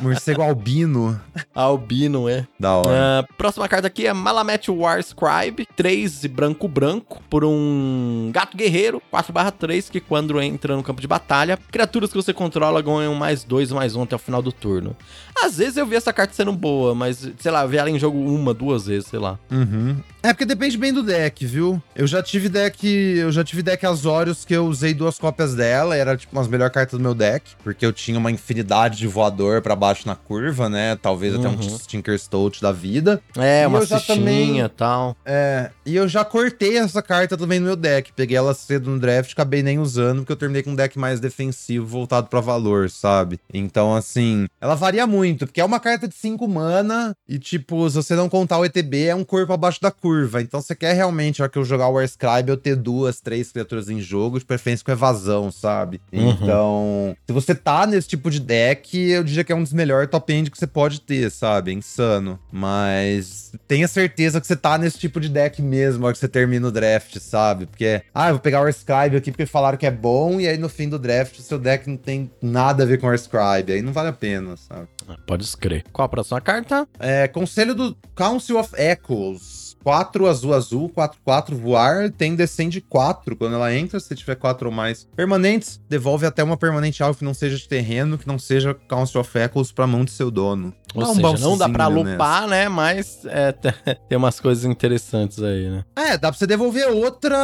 Morcego albino. Albino, é. Da hora. Ah, próxima carta aqui é Malamet War Scribe, 3 branco-branco, por um gato guerreiro, 4/3, que quando entra no campo de batalha, criaturas que você controla ganham mais 2, mais 1 até o final do turno. Às vezes eu vi essa carta sendo boa, mas, sei lá, vi ela em jogo uma, duas vezes, sei lá. Uhum. É porque depende bem do deck, viu? Eu já tive deck, eu já tive deck Azorius que eu usei duas cópias dela, era tipo umas melhores cartas do meu deck, porque eu tinha uma infinidade de voador pra baixo na curva, né? Talvez até um Uhum. Tinkerstout da vida. É, E uma eu já fichinha e tal. É, e eu já cortei essa carta também no meu deck. Peguei ela cedo no draft, acabei nem usando, porque eu terminei com um deck mais defensivo, voltado pra valor, sabe? Então, assim, ela varia muito, porque é uma carta de 5 mana, e tipo, se você não contar o ETB, é um corpo abaixo da curva. Então, você quer realmente, a hora que eu jogar o Warscribe, eu ter duas, três criaturas em jogo, de preferência com evasão, sabe? Uhum. Então, se você tá nesse tipo de deck, eu diria que é um dos melhores top end que você pode ter, sabe? É insano. Mas tenha certeza que você tá nesse tipo de deck mesmo, na hora que você termina o draft, sabe? Porque, ah, eu vou pegar o Scribe aqui porque falaram que é bom, e aí no fim do draft o seu deck não tem nada a ver com o Scribe. Aí não vale a pena, sabe? Ah, Pode escrever. Qual a próxima carta? É, conselho do Council of Echoes. 4 azul azul, 4 4 voar, tem descende 4 quando ela entra, se tiver 4 ou mais permanentes, devolve até uma permanente alvo que não seja de terreno, que não seja Council of Echoes pra mão de seu dono. Ou um seja, não dá pra lupar, né? Mas é, *laughs* tem umas coisas interessantes aí, né? É, dá pra você devolver outra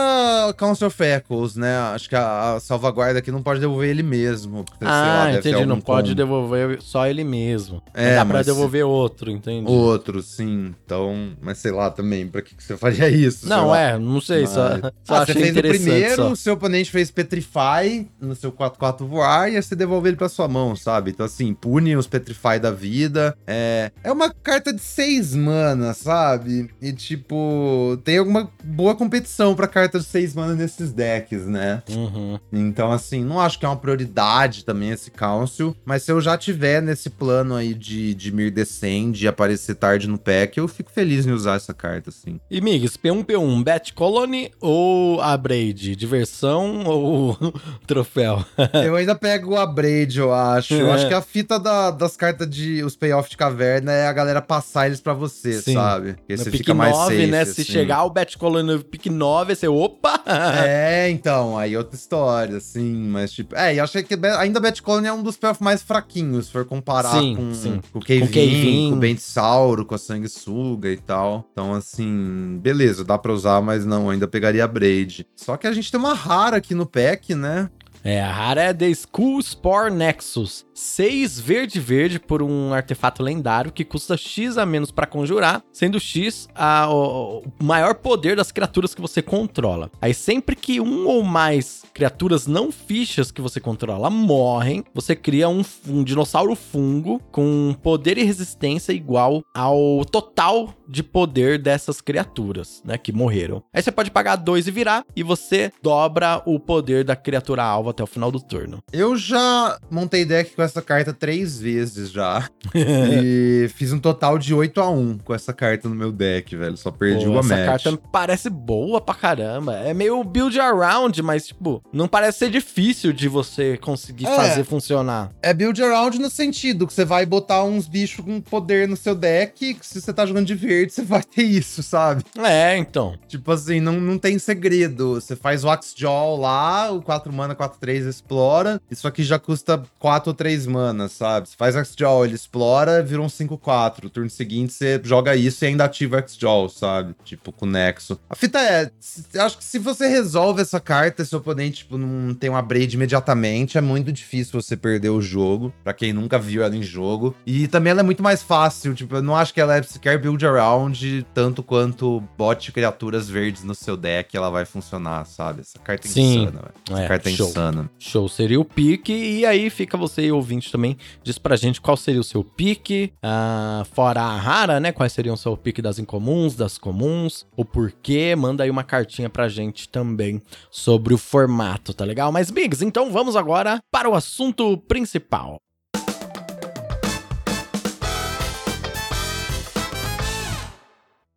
Council of Echoes, né? Acho que a, a salvaguarda aqui não pode devolver ele mesmo. lá, Ah, ter entendi. Não pode devolver só ele mesmo. É, dá pra devolver outro, entendi. Outro, sim. Então, mas sei lá também, pra que, que você faria isso? Não, lá. é, não sei, só, Mas- só Ah, você fez o primeiro, só. o seu oponente fez Petrify no seu 4-4 voar e aí você devolve ele pra sua mão, sabe? Então, assim, pune os Petrify da vida. É, é uma carta de 6 mana, sabe? E, tipo, tem alguma boa competição pra carta de 6 mana nesses decks, né? Uhum. Então, assim, não acho que é uma prioridade também esse Council, mas se eu já tiver nesse plano aí de, de Mir Descend e aparecer tarde no pack, eu fico feliz em usar essa carta, assim. E Migs, P1P1, Bat Colony ou a Braid? Diversão ou *laughs* troféu? Eu ainda pego a Braid, eu acho. Eu acho que a fita da- das cartas de os payoff de caverna é a galera passar eles pra você, Sim. sabe? Porque No você fica mais 9, safe, né? Se assim. chegar o Bat Colony no pick 9, você, opa! *laughs* É, então, aí outra história, assim, mas tipo... É, e eu achei que ainda Bat Colony é um dos payoff mais fraquinhos, se for comparar Sim, com, sim. com o Kevin, Kevin. com o Bentsauro, com a Sanguessuga e tal. Então, assim, beleza, dá pra usar, mas não, ainda pegaria a Braid. Só que a gente tem uma rara aqui no pack, né? É, a rara é The School Spore Nexus. 6 verde-verde por um artefato lendário que custa X a menos pra conjurar, sendo X a- o, o maior poder das criaturas que você controla. Aí sempre que um ou mais criaturas não fichas que você controla morrem, você cria um, um dinossauro fungo com poder e resistência igual ao total de poder dessas criaturas, né, que morreram. Aí você pode pagar dois e virar, e você dobra o poder da criatura alvo até o final do turno. Eu já montei deck com essa carta três vezes já. *laughs* e fiz um total de 8 a 1 com essa carta no meu deck, velho. Só perdi Pô, uma essa match. carta parece boa pra caramba. É meio build around, mas, tipo, não parece ser difícil de você conseguir É. fazer funcionar. É build around no sentido que você vai botar uns bichos com poder no seu deck, que se você tá jogando de verde, você vai ter isso, sabe? É, então. Tipo assim, não, não tem segredo. Você faz o Axjaw lá, o 4 mana, 4, 3 explora. Isso aqui já custa 4 ou 3 mana, sabe? Você faz Axjaw, ele explora, vira um 5, 4. Turno seguinte você joga isso e ainda ativa Axjaw, sabe? Tipo, com Nexo. A fita é, acho que se você resolve essa carta, seu oponente, tipo, não tem uma braid imediatamente, é muito difícil você perder o jogo. Pra quem nunca viu ela em jogo. E também ela é muito mais fácil, tipo, eu não acho que ela é sequer build around, tanto quanto bote criaturas verdes no seu deck, ela vai funcionar, sabe? Essa carta é Sim. insana, velho. Essa É, carta é show. insana. Show, seria o pique. E aí fica você, ouvinte, também, diz pra gente qual seria o seu pique. Uh, fora a rara, né? Quais seriam o seu pique das incomuns, das comuns, o porquê. Manda aí uma cartinha pra gente também sobre o formato, tá legal? Mas, Biggs, então vamos agora para o assunto principal.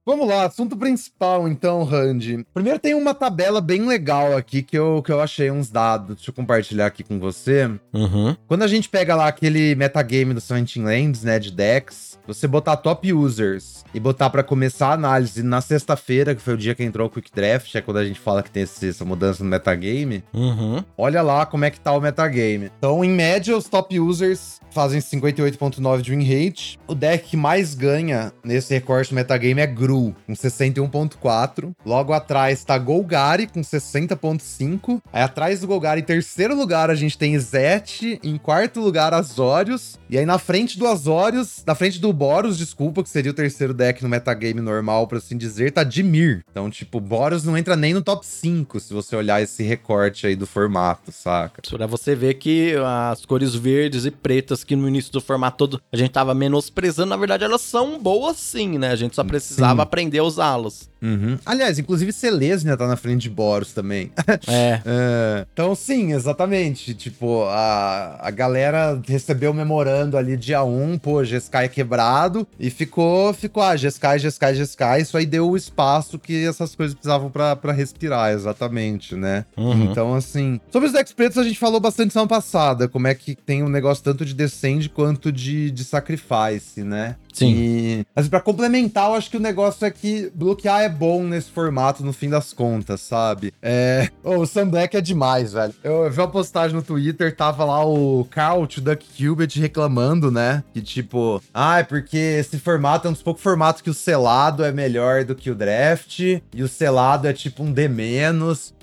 Vamos lá, assunto principal então, Randy. Primeiro tem uma tabela bem legal aqui que eu, que eu achei uns dados. Deixa eu compartilhar aqui com você. Uhum. Quando a gente pega lá aquele metagame do Seventeen Lands, né, de decks, você botar top users e botar para começar a análise na sexta-feira, que foi o dia que entrou o Quick Draft, é quando a gente fala que tem essa mudança no metagame. Uhum. Olha lá como é que tá o metagame. Então, em média, os top users fazem 58.9 de win rate. O deck que mais ganha nesse recorte do metagame é Gru, com 61.4. Logo atrás tá Golgari, com 60.5. Aí atrás do Golgari, em terceiro lugar, a gente tem Zet. Em quarto lugar, Azorius. E aí na frente do Azorius, na frente do Boros, desculpa, que seria o terceiro deck no metagame normal, por assim dizer, tá Dimir. Então, tipo, Boros não entra nem no top 5, se você olhar esse recorte aí do formato, saca? Pra você ver que as cores verdes e pretas que no início do formato todo a gente tava menosprezando, na verdade elas são boas sim, né? A gente só precisava. Aprender a usá-las. Uhum. Aliás, inclusive Selesnia tá na frente de Boros também. *laughs* É. *laughs* é. Então, sim, exatamente. Tipo, a, a galera recebeu o memorando ali dia 1, pô, Jeskai é quebrado, e ficou, ficou, ah, Jeskai, Jeskai, Jeskai. Isso aí deu o espaço que essas coisas precisavam para respirar, exatamente, né? Uhum. Então, assim. Sobre os decks pretos, a gente falou bastante semana passada, como é que tem um negócio tanto de Descend quanto de, de Sacrifice, né? Sim. E, assim, pra complementar, eu acho que o negócio é que bloquear é bom nesse formato, no fim das contas, sabe? É. Oh, o Sam Black é demais, velho. Eu, eu vi uma postagem no Twitter, tava lá o Carl, o Duck Cubit reclamando, né? Que tipo, ah, é porque esse formato é um dos poucos formatos que o selado é melhor do que o draft, e o selado é tipo um D-.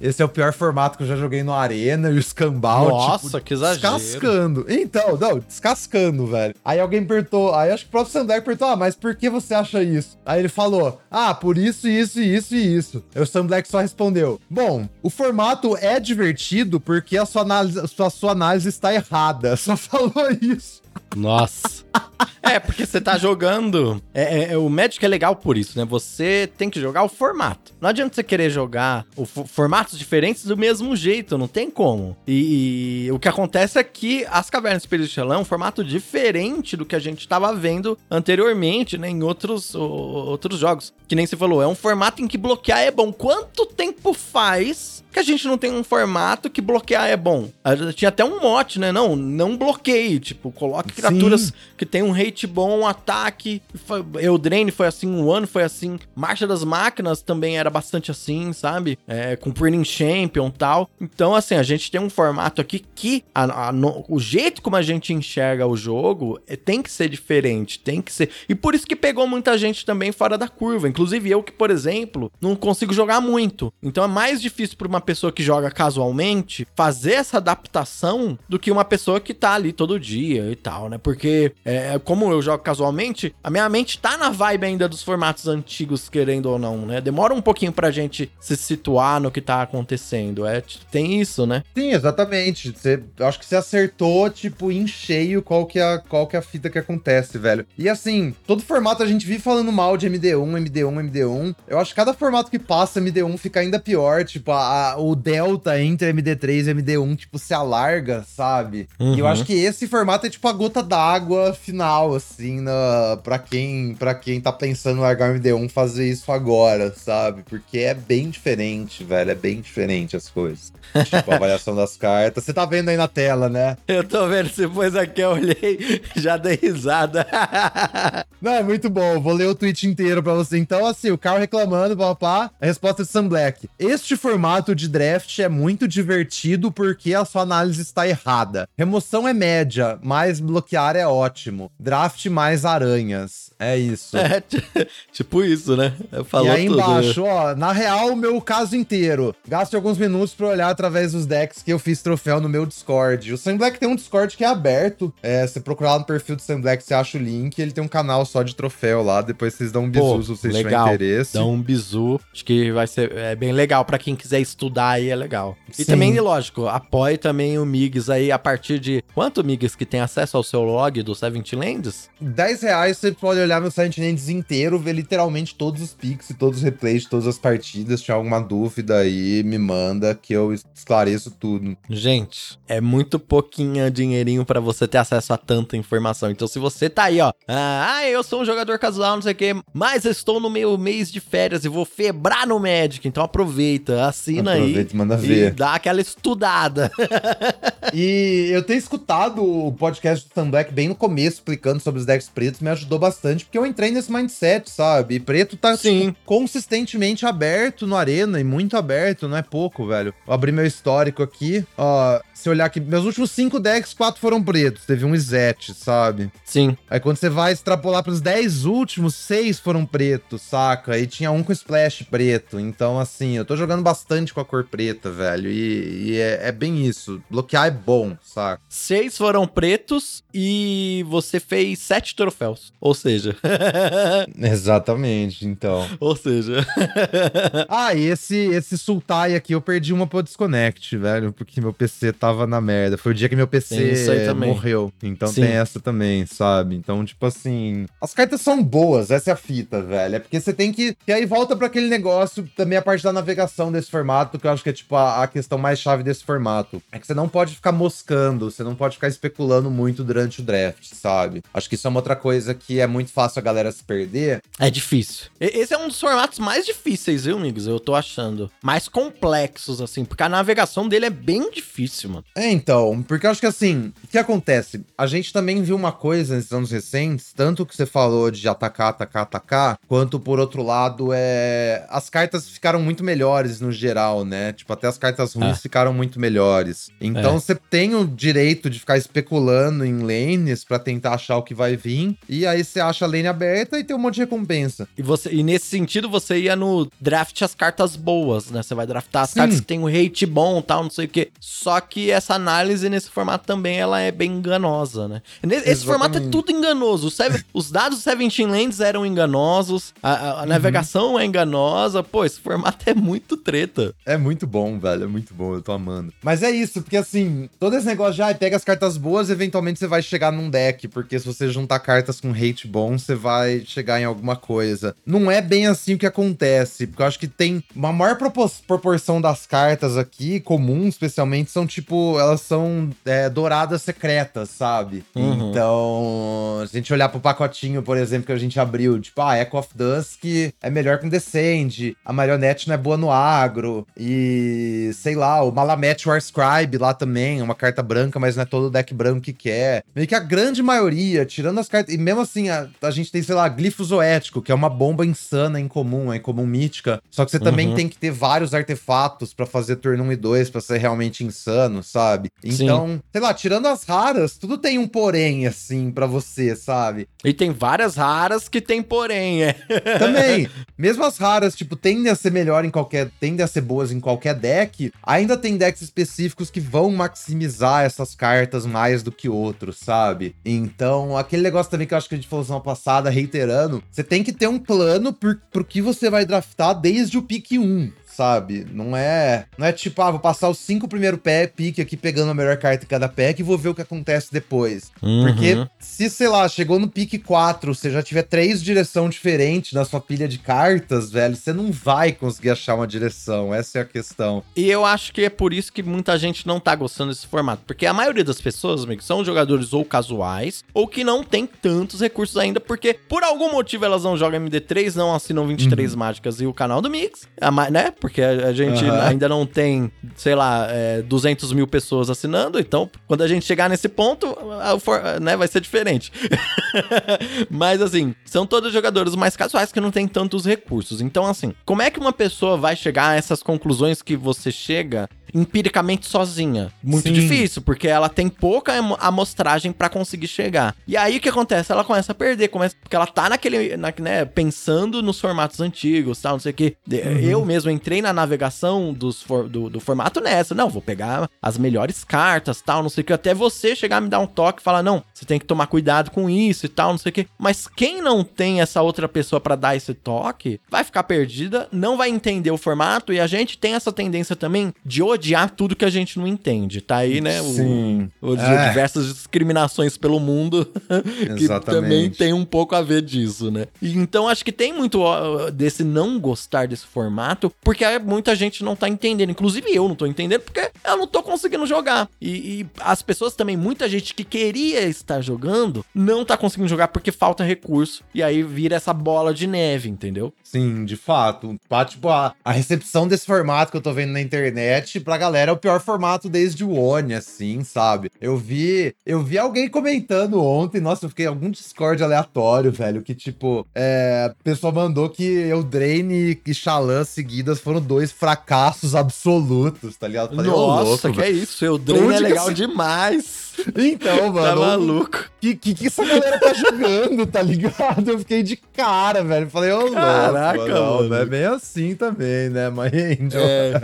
Esse é o pior formato que eu já joguei no Arena, e o Scambal, Nossa, tipo, que exagero. Descascando. Então, não, descascando, velho. Aí alguém perguntou, aí acho que o próprio Black perguntou, ah, mas por que você acha isso? Aí ele falou, ah, por isso, isso, isso e isso. O Sam Black só respondeu, bom, o formato é divertido porque a sua análise, a sua análise está errada. *laughs* Só falou isso. Nossa. *laughs* É, porque você tá jogando. É, é, é, o Magic é legal por isso, né? Você tem que jogar o formato. Não adianta você querer jogar o formatos diferentes do mesmo jeito, não tem como. E, e o que acontece é que as Cavernas Xelã é um formato diferente do que a gente estava vendo anteriormente, né? Em outros, o, outros jogos. Que nem você falou, é um formato em que bloquear é bom. Quanto tempo faz que a gente não tem um formato que bloquear é bom? Tinha até um mote, né? Não, não bloqueie. Tipo, coloque criaturas Sim. que tem um hate bom, um ataque. Eldraine foi assim, um ano foi assim. Marcha das Máquinas também era bastante assim, sabe? É, com Burning Champion tal. Então, assim, a gente tem um formato aqui que a, a, no, o jeito como a gente enxerga o jogo é, tem que ser diferente, tem que ser. E por isso que pegou muita gente também fora da curva. Inclusive eu que, por exemplo, não consigo jogar muito. Então é mais difícil para uma pessoa que joga casualmente fazer essa adaptação do que uma pessoa que tá ali todo dia e tal, né? Porque é, como eu jogo casualmente, a minha mente tá na vibe ainda dos formatos antigos, querendo ou não, né? Demora um pouquinho pra gente se situar no que tá acontecendo. É, tem isso, né? Sim, exatamente. Você, acho que você acertou, tipo, em cheio qual que, é, qual que é a fita que acontece, velho. E assim, todo formato a gente vive falando mal de MD1, MD1, MD1. Eu acho que cada formato que passa MD1 fica ainda pior. Tipo, a, a, o delta entre MD3 e MD1, tipo, se alarga, sabe? Uhum. E eu uhum. acho que esse formato é tipo a gota d'água final, assim, na, pra, quem, pra quem tá pensando em largar o MD1 fazer isso agora, sabe? Porque é bem diferente, velho. É bem diferente as coisas. Tipo, a avaliação das cartas. Você tá vendo aí na tela, né? Eu tô vendo, se pôs aqui, eu olhei, já dei risada. *laughs* Não, é muito bom. Vou ler o tweet inteiro pra você. Então, assim, o Carl reclamando, papá. A resposta é Sam Black. Este formato de draft é muito divertido porque a sua análise está errada. Remoção é média, mas bloquear é ótimo. Draft mais aranhas. É isso. *laughs* É, tipo isso, né? Falou e aí tudo. embaixo, ó, na real, o meu caso inteiro. Gaste alguns minutos pra olhar através dos decks que eu fiz troféu no meu Discord. O Sam Black tem um Discord que é aberto. É, você procurar lá no perfil do Sam Black, você acha o link. Ele tem um canal só de troféu lá. Depois vocês dão um bisu Pô, se vocês legal. tiverem interesse. Dão um bisu. Acho que vai ser é bem legal para quem quiser estudar aí, é legal. E Sim. também, lógico, apoie também o Migs aí a partir de. Quanto Migs que tem acesso ao seu log do Seventeen Lands? 10 reais você pode olhar meu Seventeen Lands inteiro, ver literalmente todos os pics e todos os replays de todas as partidas. Se tiver alguma dúvida aí, me manda que eu esclareço tudo. Gente, é muito pouquinho dinheirinho para você ter acesso a tanta informação. Então, se você tá aí, ó, ah, eu sou um jogador casual, não sei o quê, mas estou no meu mês de férias e vou febrar no Magic, então aproveita, assina aproveita, aí. Aproveita, manda ver. E dá aquela estudada. *laughs* *laughs* e eu tenho escutado o podcast do Sam Black bem no começo, explicando sobre os decks pretos, me ajudou bastante, porque eu entrei nesse mindset, sabe? E preto tá Sim. Tipo, consistentemente aberto no Arena, e muito aberto, não é pouco, velho. Vou abrir meu histórico aqui, ó se olhar aqui, meus últimos cinco decks, quatro foram pretos. Teve um Izete, sabe? Sim. Aí quando você vai extrapolar pros dez últimos, seis foram pretos, saca? E tinha um com splash preto. Então, assim, eu tô jogando bastante com a cor preta, velho. E, e é, é, bem isso. Bloquear é bom, saca? Seis foram pretos e você fez sete troféus. Ou seja. *laughs* Exatamente, então. Ou seja. *laughs* ah, e esse, esse Sultai aqui eu perdi uma pro Disconnect, velho. Porque meu PC tava tava na merda. Foi o dia que meu PC morreu. Então Sim. tem essa também, sabe? Então, tipo assim. As cartas são boas, essa é a fita, velho. É porque você tem que. E aí volta para aquele negócio, também a parte da navegação desse formato, que eu acho que é, tipo, a, a questão mais chave desse formato. É que você não pode ficar moscando, você não pode ficar especulando muito durante o draft, sabe? Acho que isso é uma outra coisa que é muito fácil a galera se perder. É difícil. Esse é um dos formatos mais difíceis, viu, amigos? Eu tô achando. Mais complexos, assim, porque a navegação dele é bem difícil, mano. É, então, porque eu acho que assim, o que acontece? A gente também viu uma coisa nesses anos recentes, tanto que você falou de atacar, atacar, atacar, quanto por outro lado, é. As cartas ficaram muito melhores no geral, né? Tipo, até as cartas ruins é. ficaram muito melhores. Então é. você tem o direito de ficar especulando em lanes para tentar achar o que vai vir. E aí você acha a lane aberta e tem um monte de recompensa. E, você, e nesse sentido, você ia no draft as cartas boas, né? Você vai draftar as Sim. cartas que tem um rate bom tal, não sei o quê. Só que essa análise nesse formato também ela é bem enganosa, né? Esse Exatamente. formato é tudo enganoso. Seven, os dados do Seventeen Lands eram enganosos, a, a, a uhum. navegação é enganosa. Pô, esse formato é muito treta. É muito bom, velho. É muito bom, eu tô amando. Mas é isso, porque assim, todo esse negócio de ah, pega as cartas boas, eventualmente você vai chegar num deck, porque se você juntar cartas com hate bom, você vai chegar em alguma coisa. Não é bem assim o que acontece, porque eu acho que tem uma maior proporção das cartas aqui, comum especialmente, são tipo elas são é, douradas secretas, sabe? Uhum. Então, se a gente olhar pro pacotinho, por exemplo, que a gente abriu, tipo, ah, Echo of Dusk é melhor que um Descend, a Marionette não é boa no agro, e sei lá, o Malamet Warscribe lá também, é uma carta branca, mas não é todo o deck branco que quer. Meio que a grande maioria, tirando as cartas, e mesmo assim, a, a gente tem, sei lá, Glifo Zoético, que é uma bomba insana em comum, é comum mítica, só que você uhum. também tem que ter vários artefatos para fazer turno 1 e 2 para ser realmente insano, sabe? Então, Sim. sei lá, tirando as raras, tudo tem um porém, assim, para você, sabe? E tem várias raras que tem porém, é. *laughs* Também. Mesmo as raras, tipo, tendem a ser melhor em qualquer. tendem a ser boas em qualquer deck. Ainda tem decks específicos que vão maximizar essas cartas mais do que outros, sabe? Então, aquele negócio também que eu acho que a gente falou semana passada, reiterando, você tem que ter um plano pro, pro que você vai draftar desde o pique 1 sabe? Não é, não é tipo, ah, vou passar os cinco primeiro pé, pique aqui pegando a melhor carta em cada pack e vou ver o que acontece depois. Uhum. Porque se, sei lá, chegou no pique 4, você já tiver três direção diferentes na sua pilha de cartas, velho, você não vai conseguir achar uma direção. Essa é a questão. E eu acho que é por isso que muita gente não tá gostando desse formato. Porque a maioria das pessoas, amigo, são jogadores ou casuais, ou que não tem tantos recursos ainda, porque por algum motivo elas não jogam MD3, não assinam 23 uhum. mágicas e o canal do Mix, né? Porque a, a gente uhum. ainda não tem, sei lá, é, 200 mil pessoas assinando, então quando a gente chegar nesse ponto, a, né, vai ser diferente. *laughs* Mas assim, são todos jogadores mais casuais que não tem tantos recursos. Então, assim, como é que uma pessoa vai chegar a essas conclusões que você chega empiricamente sozinha. Muito Sim. difícil, porque ela tem pouca amo- amostragem pra conseguir chegar. E aí o que acontece? Ela começa a perder, começa, porque ela tá naquele, na, né, pensando nos formatos antigos, tal, não sei o que. Eu mesmo entrei na navegação dos for- do, do formato nessa. Não, vou pegar as melhores cartas, tal, não sei o que. Até você chegar a me dar um toque e falar, não, você tem que tomar cuidado com isso e tal, não sei o que. Mas quem não tem essa outra pessoa pra dar esse toque, vai ficar perdida, não vai entender o formato e a gente tem essa tendência também de odiar tudo que a gente não entende. Tá aí, né? o- Sim. o, É. diversas discriminações pelo mundo *laughs* que Exatamente. também tem um pouco a ver disso, né? E então acho que tem muito desse não gostar desse formato, porque muita gente não tá entendendo. Inclusive eu não tô entendendo, porque eu não tô conseguindo jogar. E, e as pessoas também, muita gente que queria estar jogando, não tá conseguindo jogar porque falta recurso. E aí vira essa bola de neve, entendeu? Sim, de fato. Pá, Tipo, a, a recepção desse formato que eu tô vendo na internet, pra galera, é o pior formato desde o One, assim, sabe? Eu vi, eu vi alguém comentando ontem, nossa, eu fiquei em algum Discord aleatório, velho, que tipo, é, a pessoa mandou que Eldraine e Xalan seguidas foram dois fracassos absolutos, tá ligado? Eu falei, Nossa, louco, que é velho. isso? O Drain é legal demais. Então, Tá mano, maluco. que, que que essa galera tá jogando, tá ligado? Eu fiquei de cara, velho. Falei, ô, louco. Caraca, não, mano. É bem assim também, né, mas Angel. É.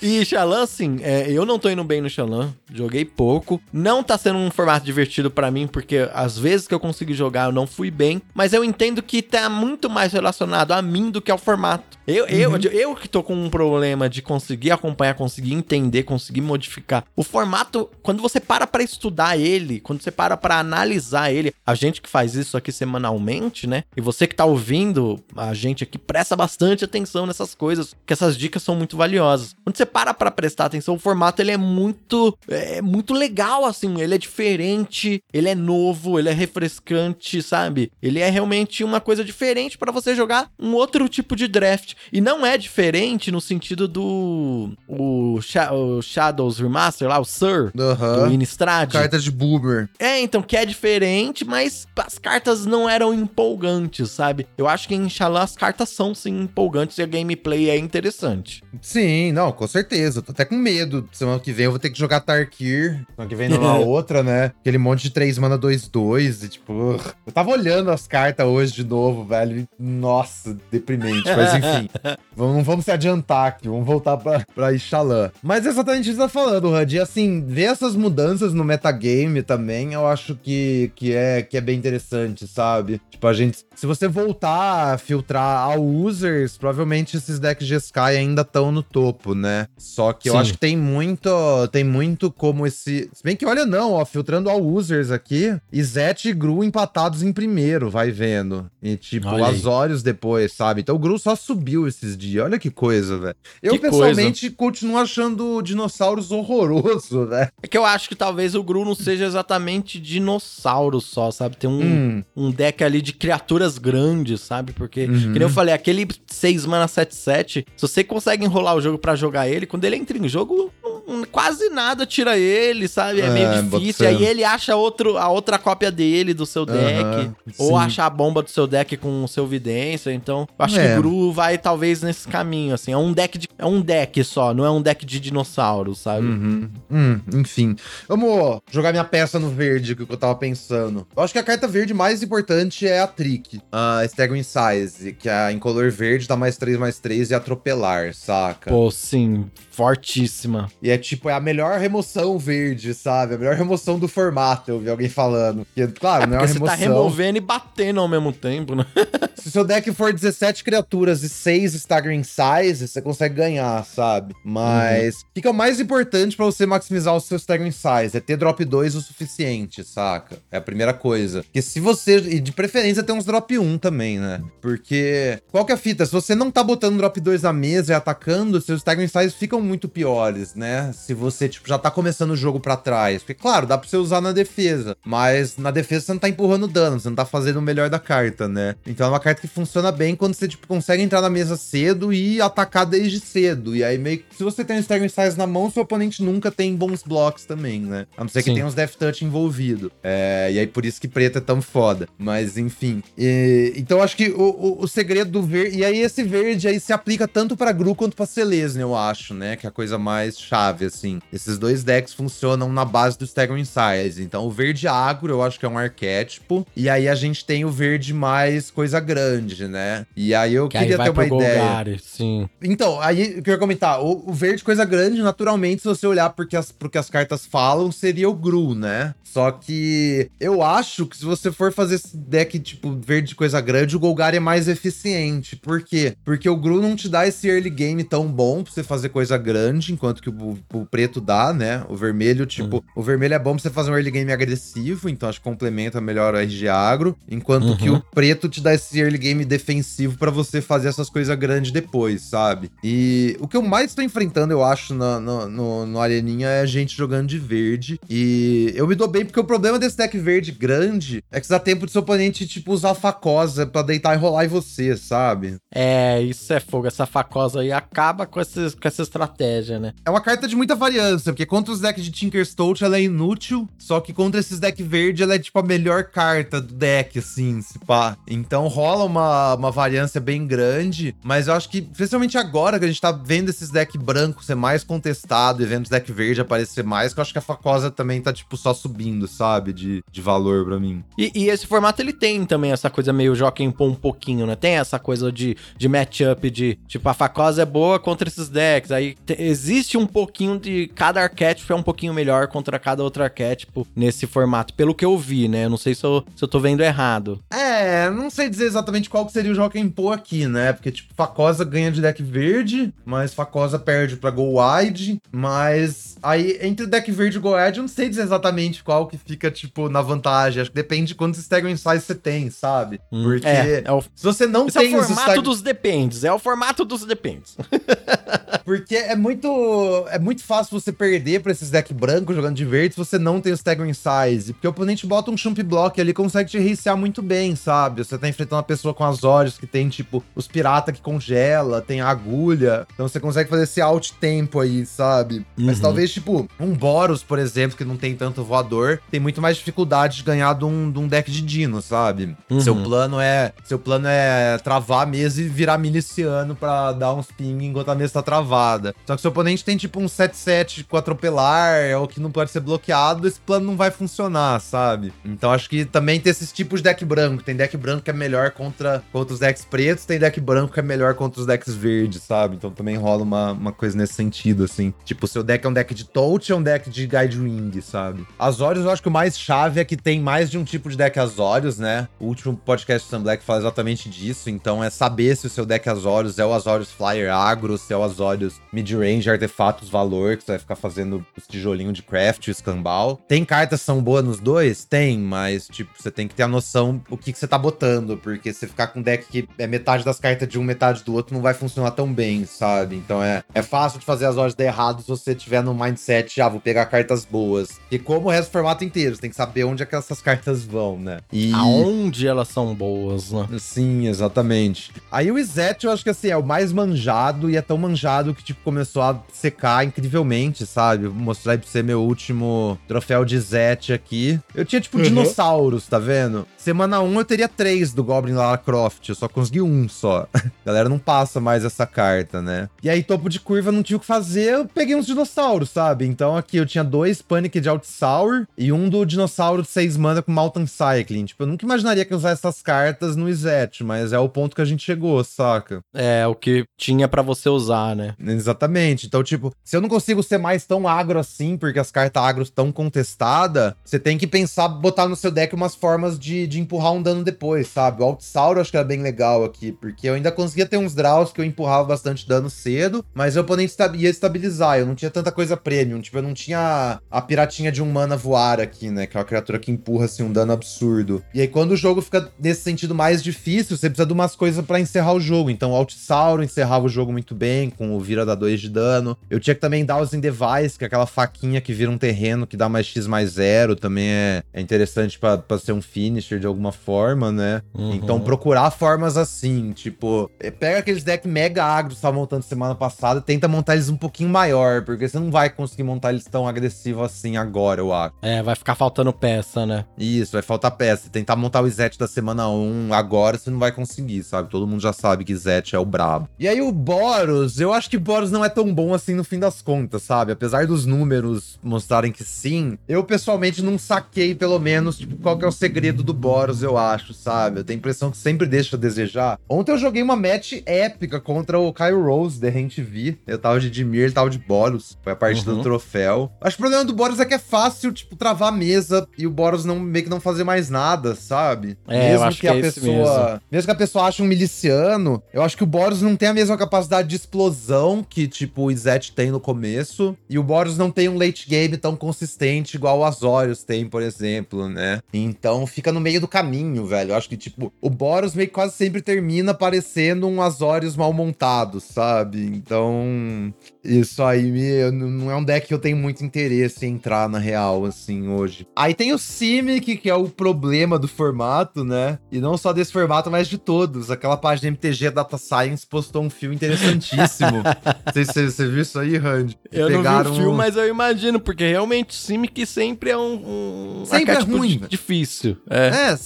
E Xalan, assim, é, eu não tô indo bem no Xalan, joguei pouco. Não tá sendo um formato divertido pra mim, porque às vezes que eu consegui jogar eu não fui bem. Mas eu entendo que tá muito mais relacionado a mim do que ao formato. Eu, eu, eu que tô com um problema de conseguir acompanhar, conseguir entender, conseguir modificar. O formato, quando você para pra estudar ele, quando você para pra analisar ele, a gente que faz isso aqui semanalmente, né? E você que tá ouvindo a gente aqui, presta bastante atenção nessas coisas, que essas dicas são muito valiosas. Quando você para pra prestar atenção, o formato ele é muito, é muito legal, assim, ele é diferente, ele é novo, ele é refrescante, sabe? Ele é realmente uma coisa diferente pra você jogar um outro tipo de draft. E não é diferente no sentido do o, o Shadows Remaster lá, o Sir, do Aham. Innistrad. Carta de boomer. É, então, que é diferente, mas as cartas não eram empolgantes, sabe? Eu acho que em Xalã as cartas são sim empolgantes e a gameplay é interessante. Sim, não, com certeza. Eu tô até com medo. Semana que vem eu vou ter que jogar Tarkir. Semana que vem numa *laughs* outra, né? Aquele monte de 3 mana 2-2. E tipo, eu tava olhando as cartas hoje de novo, velho. Nossa, deprimente. Mas *laughs* enfim, vamos, não vamos se adiantar aqui. Vamos voltar pra, pra Ixalan. Mas é exatamente isso que você tá falando, Hud. E assim, ver essas mudanças no metagame também, eu acho que, que, é, que é bem interessante, sabe? Tipo, a gente. Se você voltar a filtrar a users, provavelmente esses decks de Sky ainda estão no topo, né? Só que eu Sim. acho que tem muito. Tem muito como esse. Se bem que, olha, não, ó, filtrando all users aqui, Izete e Gru empatados em primeiro, vai vendo. E tipo. Azorius depois, sabe? Então o Gru só subiu esses dias. Olha que coisa, velho. Eu, Que pessoalmente, continuo achando dinossauros horroroso, né? É que eu acho que talvez o Gru não seja exatamente dinossauro só, sabe? Tem um, Hum. um deck ali de criaturas grandes, sabe? Porque, Uhum. nem eu falei, aquele 6 mana 7-7, se você consegue enrolar o jogo pra jogar ele, quando ele entra em jogo, não- quase nada tira ele, sabe? É, É, meio difícil. Aí ele acha outro, a outra cópia dele do seu deck. Aham, ou sim. acha a bomba do seu deck com o seu vidência. Então, eu acho É. que o Gru vai talvez nesse caminho, assim. É um deck de, é um deck só, não é um deck de dinossauro, sabe? Uhum. Hum, enfim. Vamos jogar minha peça no verde, que eu tava pensando. Eu acho que a carta verde mais importante é a Trick, a Staggering Size, que é em color verde, dá mais 3, mais 3 e atropelar, saca? Pô, sim, fortíssima. E é tipo, é a melhor remoção verde, sabe? A melhor remoção do formato, eu vi alguém falando. Que, claro, não é uma Porque você tá remoção. removendo e batendo ao mesmo tempo, né? *laughs* Se seu deck for 17 criaturas e 6 Staggering Size, você consegue ganhar, sabe? Mas o que, que é o mais importante pra você maximizar o seu Staggering Size? É ter drop 2 o suficiente, saca? É a primeira coisa. Porque se você. E de preferência ter uns drop 1 também, né? Porque. Qual que é a fita? Se você não tá botando drop 2 na mesa e atacando, seus Staggering Size ficam muito piores, né? Se você, tipo, já tá começando o jogo pra trás. Porque, claro, dá pra você usar na defesa. Mas na defesa você não tá empurrando dano, você não tá fazendo o melhor da carta, né? Então é uma carta carta que funciona bem quando você, tipo, consegue entrar na mesa cedo e atacar desde cedo. E aí, meio que, se você tem um Staggering Size na mão, seu oponente nunca tem bons blocos também, né? A não ser que Sim. tenha uns Death Touch envolvido. É, e aí, por isso que preto é tão foda. Mas, enfim. E, então, acho que o, o, o segredo do verde... E aí, esse verde aí se aplica tanto pra Gru quanto pra Selesnya, eu acho, né? Que é a coisa mais chave, assim. Esses dois decks funcionam na base do Staggering Size. Então, o verde agro, eu acho que é um arquétipo. E aí, a gente tem o verde mais coisa grande, né? E aí, eu que queria aí ter uma ideia. Golgari, sim. Então, aí, eu queria comentar. O, o, verde coisa grande, naturalmente, se você olhar porque as, porque as cartas falam, seria o Gru, né? Só que eu acho que se você for fazer esse deck, tipo, verde coisa grande, o Golgari é mais eficiente. Por quê? Porque o Gru não te dá esse early game tão bom pra você fazer coisa grande, enquanto que o, o preto dá, né? O vermelho, tipo, uhum. o vermelho é bom pra você fazer um early game agressivo, então acho que complementa melhor o RG agro, enquanto uhum. que o preto te dá esse early game defensivo para você fazer essas coisas grandes depois, sabe? E o que eu mais tô enfrentando, eu acho, no, no, no, no Areninha é gente jogando de verde. E eu me dou bem, porque o problema desse deck verde grande é que dá tempo do seu oponente, tipo, usar facosa pra deitar e rolar em você, sabe? É, isso é fogo. Essa facosa aí acaba com, esses, com essa estratégia, né? É uma carta de muita variância, porque contra os decks de Tinkerstolt ela é inútil, só que contra esses decks verde ela é tipo a melhor carta do deck, assim, se pá. Então rola uma, uma variância bem grande, mas eu acho que, especialmente agora que a gente tá vendo esses decks brancos ser mais contestado e vendo os deck verde aparecer mais, que eu acho que a facosa também tá, tipo, só subindo, sabe? De, de valor pra mim. E, e esse formato ele tem também essa coisa meio Joaquim Pô um pouquinho, né? Tem essa coisa de, de matchup de, tipo, a facosa é boa contra esses decks. Aí te, existe um pouquinho de. Cada arquétipo é um pouquinho melhor contra cada outro arquétipo nesse formato, pelo que eu vi, né? Eu não sei se eu, se eu tô vendo errado. É, não sei dizer exatamente qual que seria o Joaquim Pô aqui, né? Porque, tipo, Facosa ganha de deck verde, mas Facosa perde pra Go Wide. Mas aí, entre o deck verde e o Go Wide, eu não sei dizer exatamente qual que fica, tipo, na vantagem. Acho que depende de quantos Staggering Size você tem, sabe? Hum, Porque é, é o... se você não Esse tem. É o formato stag... dos dependes. É o formato dos dependes. *laughs* Porque é muito. É muito fácil você perder pra esses deck brancos jogando de verde se você não tem o Staggering Size. Porque o oponente bota um Chump Block ali consegue te reiniciar muito bem, sabe? Você tá enfrentando uma pessoa com as olhos que tem, tipo, os pirata que congela, tem a agulha. Então você consegue fazer esse alt tempo aí, sabe? Uhum. Mas talvez, tipo, um Boros, por exemplo, que não tem tanto voador, tem muito mais dificuldade de ganhar de um, de um deck de Dino, sabe? Uhum. Seu plano é. Seu plano é travar a mesa e virar miliciano para dar uns ping enquanto a mesa tá travada. Só que seu oponente tem tipo um 7-7 com atropelar, ou que não pode ser bloqueado, esse plano não vai funcionar, sabe? Então acho que também tem esses tipos de deck branco. Tem deck branco que é melhor contra, contra os decks pretos, tem deck branco que é melhor contra os decks verdes, sabe? Então também rola uma, uma coisa nesse sentido, assim. Tipo, seu deck é um deck de touch ou é um deck de guide ring, sabe? Azorius eu acho que o mais chave é que tem mais de um tipo de deck Azorius, né? O último podcast do Sun Black fala exatamente disso, então é saber se o seu deck Azorius é o Azorius Flyer Agro, se é o Azorius Midrange, Artefatos Valor, que você vai ficar fazendo os tijolinhos de craft, o escambau. Tem cartas que são boas nos dois? Tem, mas, tipo, você tem que ter a noção o que, que você tá botando, porque você ficar com um deck que é metade das cartas de um, metade do outro, não vai funcionar tão bem, sabe? Então é, é fácil de fazer as horas dar errado se você tiver no mindset, ah, vou pegar cartas boas. E como o resto do formato inteiro, você tem que saber onde é que essas cartas vão, né? E... Aonde elas são boas, né? Sim, exatamente. Aí o Izet, eu acho que assim, é o mais manjado e é tão manjado que, tipo, começou a secar incrivelmente, sabe? Vou mostrar aí pra você meu último troféu de Izet aqui. Eu tinha, tipo, uhum. dinossauros, tá vendo? Semana 1 eu teria três do Goblin Lara Croft, eu só consegui um só. A *laughs* galera não passa mais essa carta, né? E aí, topo de curva, não tinha o que fazer, eu peguei uns dinossauros, sabe? Então aqui eu tinha dois Panic de Outsour e um do dinossauro de 6 mana com Mountain Cycling. Tipo, eu nunca imaginaria que eu usar essas cartas no Izet, mas é o ponto que a gente chegou, saca? É, o que tinha para você usar, né? Exatamente. Então, tipo, se eu não consigo ser mais tão agro assim, porque as cartas agro estão contestadas, você tem que pensar, botar no seu deck umas formas de de empurrar um dano depois, sabe? O Altsauro acho que era bem legal aqui, porque eu ainda conseguia ter uns draws que eu empurrava bastante dano cedo, mas o oponente ia estabilizar, eu não tinha tanta coisa premium, tipo, eu não tinha a piratinha de um mana voar aqui, né? Que é uma criatura que empurra, assim, um dano absurdo. E aí, quando o jogo fica nesse sentido mais difícil, você precisa de umas coisas para encerrar o jogo. Então, o Altsauro encerrava o jogo muito bem, com o vira da 2 de dano. Eu tinha que também dar os Device, que é aquela faquinha que vira um terreno que dá mais X mais zero, também é, é interessante para ser um finisher de alguma forma, né? Uhum. Então procurar formas assim, tipo, é, pega aqueles decks mega agros que você tava montando semana passada e tenta montar eles um pouquinho maior, porque você não vai conseguir montar eles tão agressivos assim agora, eu acho. É, vai ficar faltando peça, né? Isso, vai faltar peça. Tentar montar o Izete da semana 1 agora você não vai conseguir, sabe? Todo mundo já sabe que Izete é o brabo. E aí o Boros, eu acho que Boros não é tão bom assim no fim das contas, sabe? Apesar dos números mostrarem que sim, eu pessoalmente não saquei pelo menos tipo, qual que é o segredo do Boros, eu acho, sabe? Eu tenho a impressão que sempre deixa a desejar. Ontem eu joguei uma match épica contra o Kyle Rose, The Rent V. Eu tava de Dimir, ele tava de Boros. Foi a partida uhum. do troféu. Acho que o problema do Boros é que é fácil, tipo, travar a mesa e o Boros não meio que não fazer mais nada, sabe? É, mesmo eu acho que, que a é pessoa. Mesmo. mesmo. que a pessoa ache um miliciano, eu acho que o Boros não tem a mesma capacidade de explosão que, tipo, o Izete tem no começo. E o Boros não tem um late game tão consistente igual o Azorius tem, por exemplo, né? Então fica no meio do caminho, velho. Eu acho que, tipo, o Boros meio que quase sempre termina parecendo um Azorius mal montado, sabe? Então, isso aí me, não é um deck que eu tenho muito interesse em entrar na real, assim, hoje. Aí tem o Simic, que é o problema do formato, né? E não só desse formato, mas de todos. Aquela página MTG Data Science postou um fio interessantíssimo. *laughs* não sei se você viu isso aí, Randy. Eu Pegaram... não vi o fio, mas eu imagino, porque realmente o Simic sempre é um, um sempre é ruim. difícil. É. é,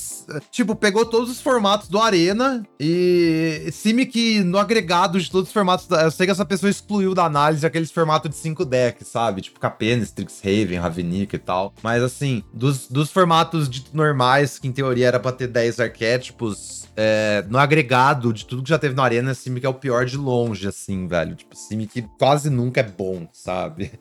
tipo, pegou todos os formatos do Arena e Simic no agregado de todos os formatos. Eu sei que essa pessoa excluiu da análise análise aqueles formatos de 5 decks, sabe? Tipo Capena, Strixhaven, Ravnica e tal. Mas assim, dos, dos formatos normais, que em teoria era pra ter 10 arquétipos, é, no agregado de tudo que já teve na Arena, Simic é o pior de longe, assim, velho. Tipo, Simic quase nunca é bom, sabe?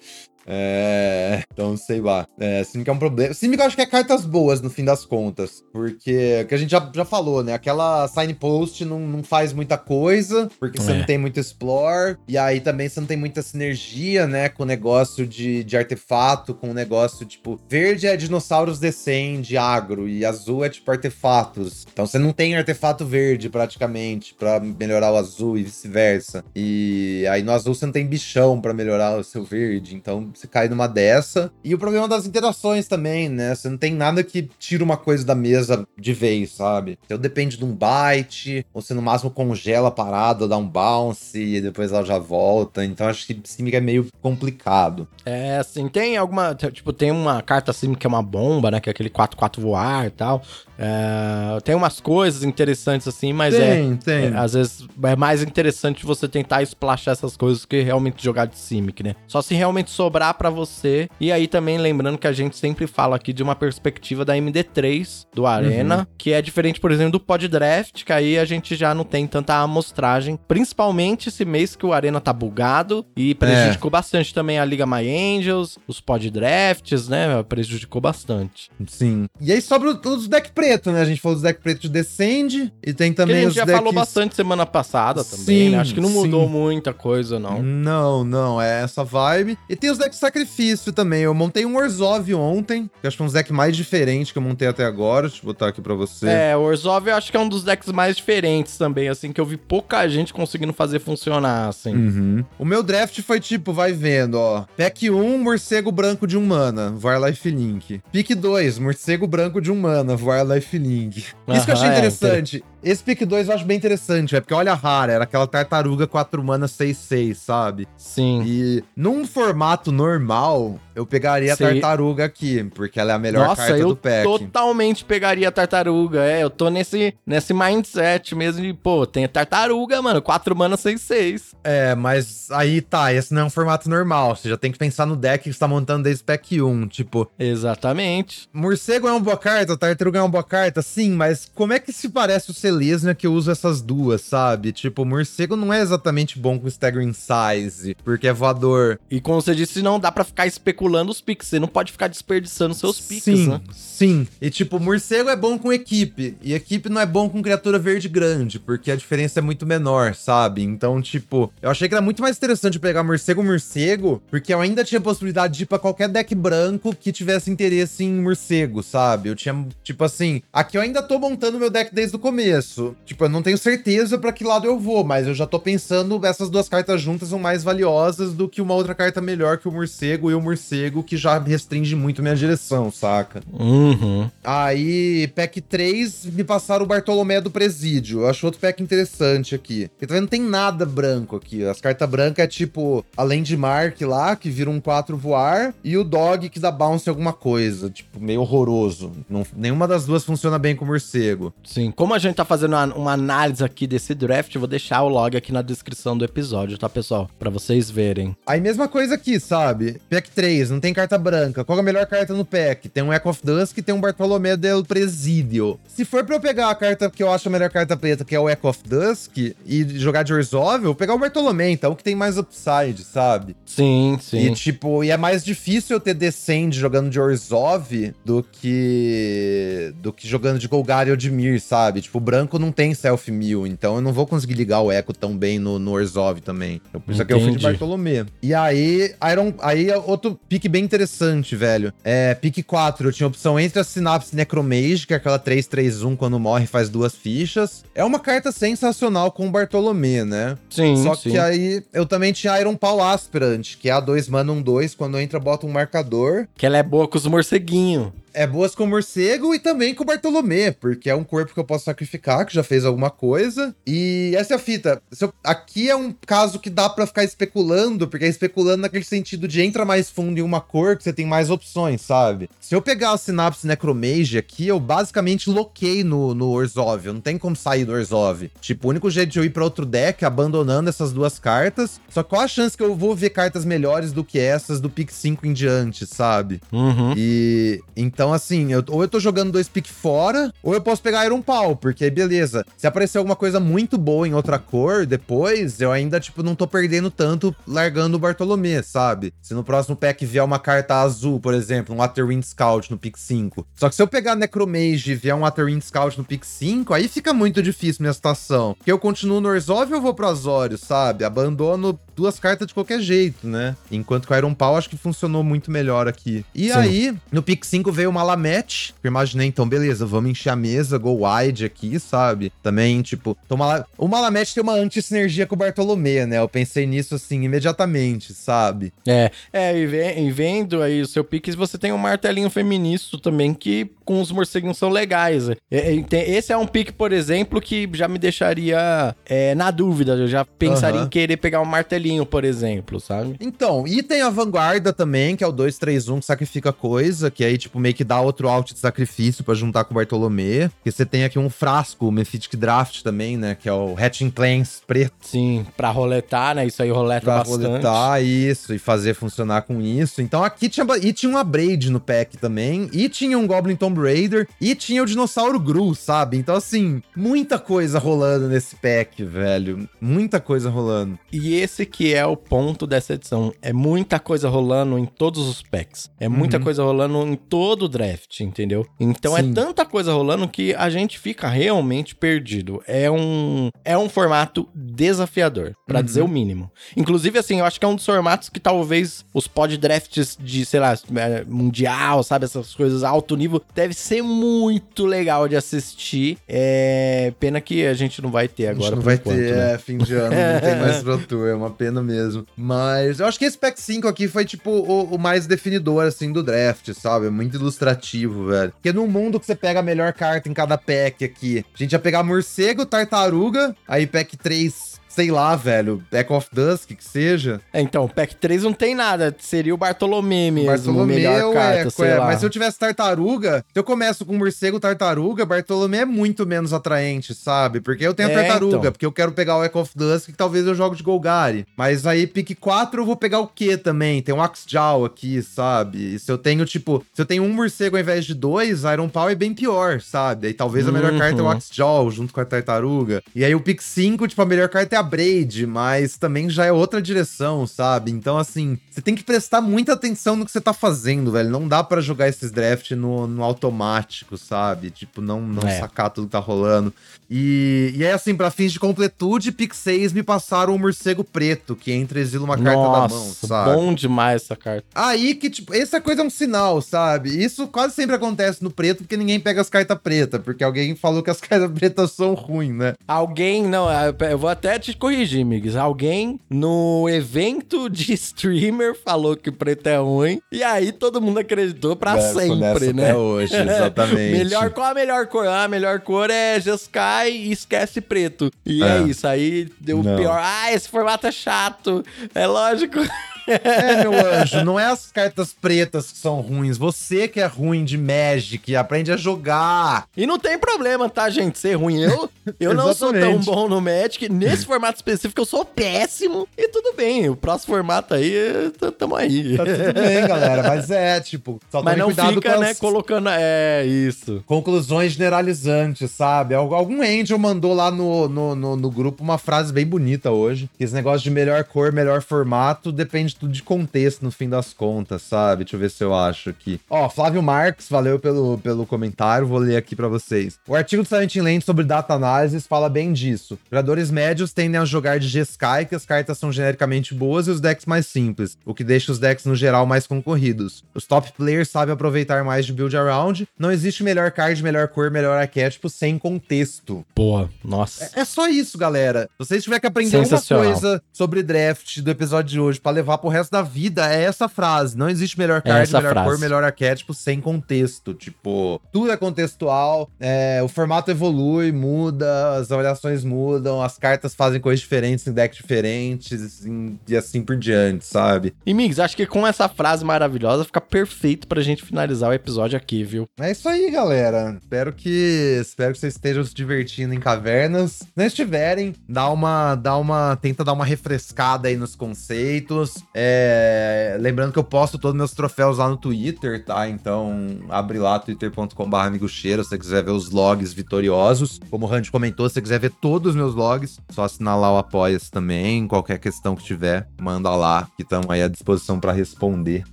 É. Então, sei lá. É, Simic é um problema. Simic eu acho que é cartas boas no fim das contas. Porque, que a gente já, já falou, né? Aquela signpost não, não faz muita coisa, porque você é. não tem muito explore. E aí também você não tem muita sinergia, né? Com o negócio de, de artefato, com o negócio, tipo, verde é dinossauros descende, agro, e azul é tipo artefatos. Então você não tem artefato verde praticamente para melhorar o azul e vice-versa. E aí no azul você não tem bichão para melhorar o seu verde. Então você cai numa dessa. E o problema das interações também, né? Você não tem nada que tira uma coisa da mesa de vez, sabe? Então depende de um byte, ou você no máximo congela a parada, dá um bounce e depois ela já volta. Então acho que Simic é meio complicado. É, assim, tem alguma. Tipo, tem uma carta Simic que é uma bomba, né? Que é aquele 4-4 voar e tal. É, tem umas coisas interessantes assim, mas tem, é, tem. é. Às vezes é mais interessante você tentar splashar essas coisas que realmente jogar de Simic, né? Só se realmente sobrar para você. E aí também lembrando que a gente sempre fala aqui de uma perspectiva da MD3 do Arena, uhum. que é diferente, por exemplo, do Pod Draft, que aí a gente já não tem tanta amostragem, principalmente esse mês que o Arena tá bugado e prejudicou é. bastante também a Liga My Angels, os Pod Drafts, né? Prejudicou bastante. Sim. E aí sobra os deck preto, né? A gente falou dos deck preto de Descend e tem também que a gente já decks... falou bastante semana passada também, sim, né? Acho que não mudou sim. muita coisa, não. Não, não, é essa vibe. E tem os decks sacrifício também. Eu montei um Orzhov ontem, que acho que é um deck mais diferente que eu montei até agora. Deixa eu botar aqui pra você. É, o Orzhov eu acho que é um dos decks mais diferentes também, assim, que eu vi pouca gente conseguindo fazer funcionar, assim. Uhum. O meu draft foi tipo, vai vendo, ó. Pack 1, morcego branco de um mana, Var Life Link. Pick 2, morcego branco de um mana, Var Life Link. Isso que eu achei é, interessante. É, esse pick 2 eu acho bem interessante, é porque olha a rara, era aquela tartaruga 4 mana 6-6, sabe? Sim. E num formato normal, eu pegaria a tartaruga aqui, porque ela é a melhor Nossa, carta do pack. Nossa, eu totalmente pegaria a tartaruga, é. Eu tô nesse, nesse mindset mesmo de, pô, tem a tartaruga, mano, 4 mana 6-6. É, mas aí tá, esse não é um formato normal, você já tem que pensar no deck que você tá montando desde pack 1, tipo... Exatamente. Morcego é uma boa carta, tartaruga é uma boa carta, sim, mas como é que se parece o Selesnya que eu uso essas duas, sabe? Tipo, o morcego não é exatamente bom com staggering size, porque é voador. E como você disse, não dá para ficar especulando os picks, você não pode ficar desperdiçando seus picks, sim, né? Sim, e tipo, morcego é bom com equipe, e equipe não é bom com criatura verde grande, porque a diferença é muito menor, sabe? Então, tipo, eu achei que era muito mais interessante pegar morcego morcego, porque eu ainda tinha possibilidade de ir pra qualquer deck branco que tivesse interesse em morcego, sabe? Eu tinha, tipo assim, aqui eu ainda tô montando meu deck desde o começo, isso. Tipo, eu não tenho certeza para que lado eu vou, mas eu já tô pensando essas duas cartas juntas são mais valiosas do que uma outra carta melhor que o morcego e o morcego que já restringe muito minha direção, saca? Uhum. Aí, pack 3, me passaram o Bartolomé do Presídio. Eu acho outro pack interessante aqui. Porque também não tem nada branco aqui. As cartas brancas é tipo, além de Mark lá, que vira um 4 voar, e o Dog que dá bounce alguma coisa. Tipo, meio horroroso. Não, nenhuma das duas funciona bem com o morcego. Sim, como a gente tá fazendo uma, uma análise aqui desse draft, vou deixar o log aqui na descrição do episódio, tá, pessoal? Pra vocês verem. Aí, mesma coisa aqui, sabe? Pack 3, não tem carta branca. Qual é a melhor carta no pack? Tem um Echo of Dusk e tem um Bartolomé del Presidio. Se for pra eu pegar a carta que eu acho a melhor carta preta, que é o Echo of Dusk, e jogar de Orzhov, eu vou pegar o Bartolomé, então, que tem mais upside, sabe? Sim, sim. E, tipo, e é mais difícil eu ter Descend jogando de Orzhov do que. do que jogando de Golgari ou de Mir, sabe? Tipo, o branco não tem self mill, então eu não vou conseguir ligar o Echo tão bem no, no Orzhov também. Então, por isso aqui eu fui de Bartolomé. E aí, Iron, aí é outro pique bem interessante, velho. É, pique 4, eu tinha opção entre a Synapse Necromage, que é aquela 3-3-1 quando morre faz duas fichas. É uma carta sensacional com o Bartolomé, né? Sim, Só sim. que aí eu também tinha Iron Paul Aspirant, que é a 2 mana 1 2, quando entra bota um marcador. Que ela é boa com os morceguinhos. É boas com o morcego e também com o Bartolomé, porque é um corpo que eu posso sacrificar, que já fez alguma coisa. E essa é a fita. Eu- aqui é um caso que dá pra ficar especulando, porque é especulando naquele sentido de entra mais fundo em uma cor, que você tem mais opções, sabe? Se eu pegar a Synapse Necromage aqui, eu basicamente loquei no, no Orzhov. Eu não tem como sair do Orzhov. Tipo, o único jeito de eu ir pra outro deck, abandonando essas duas cartas. Só que qual a chance que eu vou ver cartas melhores do que essas do pick 5 em diante, sabe? Uhum. E então, assim, eu- ou eu tô jogando dois pick fora, ou eu posso pegar Iron Pau, porque beleza. Se aparecer alguma coisa muito boa em outra cor depois, eu ainda, tipo, não tô perdendo tanto largando o Bartolomé, sabe? Se no próximo pack vier uma carta azul, por exemplo, um Waterwind Scout no pick 5. Só que se eu pegar Necromage e vier um Waterwind Scout no pick 5, aí fica muito difícil minha situação. Porque eu continuo no Orzhov ou eu vou pro Azorius, sabe? Abandono duas cartas de qualquer jeito, né? Enquanto que o Iron Paw acho que funcionou muito melhor aqui. E Sim. aí, no pick 5 veio o Malamet. Eu imaginei, então, beleza, vamos encher a mesa, go wide aqui, sabe? Também, tipo, então, o Mala- o Malamet tem uma anti-sinergia com o Bartolomé, né? Eu pensei nisso, assim, imediatamente, sabe? É, é e, ve- e vendo aí o seu Pix, você tem um martelinho feminista também que com os morceguinhos são legais. É, esse é um pique, por exemplo, que já me deixaria é, na dúvida. Eu já pensaria Aham. em querer pegar um martelinho, por exemplo, sabe? Então, e tem a Vanguarda também, que é o 231 que sacrifica coisa, que aí, tipo, meio que dá outro out de sacrifício pra juntar com o Bartolomé. Que você tem aqui um frasco, o Mephitic Draft também, né? Que é o Hatching Plains preto. Sim, pra roletar, né? Isso aí roleta Pra bastante. roletar isso e fazer funcionar com isso. Então aqui tinha, e tinha uma Braid no pack também, e tinha um Goblin Tomb Raider, e tinha o Dinossauro Gru, sabe? Então assim, muita coisa rolando nesse pack, velho. Muita coisa rolando. E esse que é o ponto dessa edição. É muita coisa rolando em todos os packs. É muita Uhum. coisa rolando em todo o draft, entendeu? Então Sim. é tanta coisa rolando que a gente fica realmente perdido. É um é um formato desafiador, pra Uhum. dizer o mínimo. Inclusive assim, eu acho que é um dos formatos que talvez os pod drafts de, sei lá, é, mundial, sabe, essas coisas alto nível, deve ser muito legal de assistir. É pena que a gente não vai ter A gente agora não vai enquanto, ter, né? é, fim de ano, não tem *laughs* mais Pro Tour, é uma pena mesmo. Mas eu acho que esse pack 5 aqui foi, tipo, o, o mais definidor, assim, do draft, sabe? É muito ilustrativo, velho. Porque num mundo que você pega a melhor carta em cada pack aqui, a gente ia pegar morcego, tartaruga, aí pack 3, sei lá, velho, Echo of Dusk, que seja. É, então, o pack 3 não tem nada. Seria o Bartolomé mesmo, Bartolomé melhor ou carta, Echo, sei é. lá. Mas se eu tivesse tartaruga, se eu começo com morcego tartaruga, Bartolomé é muito menos atraente, sabe? Porque eu tenho a É, tartaruga, então. porque eu quero pegar o Echo of Dusk, que talvez eu jogue de Golgari. Mas aí, pick 4, eu vou pegar o quê também? Tem um Axjaw aqui, sabe? E se eu tenho, tipo, se eu tenho um morcego ao invés de dois, Iron Paw é bem pior, sabe? Aí talvez a melhor Uhum. carta é o Axjaw junto com a tartaruga. E aí o pick 5, tipo, a melhor carta é a Braid, mas também já é outra direção, sabe? Então, assim, você tem que prestar muita atenção no que você tá fazendo, velho. Não dá para jogar esses draft no, no automático, sabe? Tipo, não, não é. sacar tudo que tá rolando. E, e aí, assim, pra fins de completude, Pick 6 me passaram o morcego preto, que entra exila uma carta Nossa, da mão, sabe? bom demais essa carta. Aí que, tipo, essa coisa é um sinal, sabe? Isso quase sempre acontece no preto, porque ninguém pega as cartas pretas, porque alguém falou que as *laughs* cartas pretas são ruins, né? Alguém, não, eu vou até te corrigir, Miguel. Alguém no evento de streamer falou que preto é ruim, e aí todo mundo acreditou pra sempre, né? Até hoje, *laughs* exatamente. melhor, qual a melhor cor? Ah, a melhor cor é Jeskai e esquece preto. E é, é isso, aí deu o pior. Ah, esse formato é chato. É lógico. *laughs* É, meu anjo, não é as cartas pretas que são ruins. Você que é ruim de Magic, aprende a jogar. E não tem problema, tá, gente, ser ruim. Eu, eu não sou tão bom no Magic. Nesse formato específico, eu sou péssimo. E tudo bem, o próximo formato aí, tamo aí. Tá tudo bem, galera. Mas é, tipo, só Mas não cuidado fica, com né, colocando... É, isso. Conclusões generalizantes, sabe? Algum angel mandou lá no, no, no, no grupo uma frase bem bonita hoje. Que esse negócio de melhor cor, melhor formato, depende tudo de contexto no fim das contas, sabe? Deixa eu ver se eu acho aqui. Ó, Flávio Marques, valeu pelo, pelo comentário, vou ler aqui para vocês. O artigo do Silent Land sobre data analysis fala bem disso. Jogadores médios tendem a jogar de G-Sky, que as cartas são genericamente boas e os decks mais simples, o que deixa os decks no geral mais concorridos. Os top players sabem aproveitar mais de build around. Não existe melhor card, melhor cor, melhor arquétipo sem contexto. Boa, nossa. É, é só isso, galera. Se vocês tiverem que aprender alguma coisa sobre draft do episódio de hoje para levar pro resto da vida é essa frase. Não existe melhor é card, melhor frase. cor, melhor arquétipo sem contexto. Tipo, tudo é contextual, é, o formato evolui, muda, as avaliações mudam, as cartas fazem coisas diferentes em decks diferentes e assim por diante, sabe? E, Migs, acho que com essa frase maravilhosa fica perfeito pra gente finalizar o episódio aqui, viu? É isso aí, galera. Espero que espero que vocês estejam se divertindo em cavernas. Se não estiverem, dá uma, dá uma, tenta dar uma refrescada aí nos conceitos. É, lembrando que eu posto todos meus troféus lá no Twitter, tá? Então, abre lá twitter.com.br amigocheiro se você quiser ver os logs vitoriosos. Como o Randy comentou, se você quiser ver todos os meus logs, só assinar lá o Apoia-se também. Qualquer questão que tiver, manda lá, que estamos aí à disposição para responder.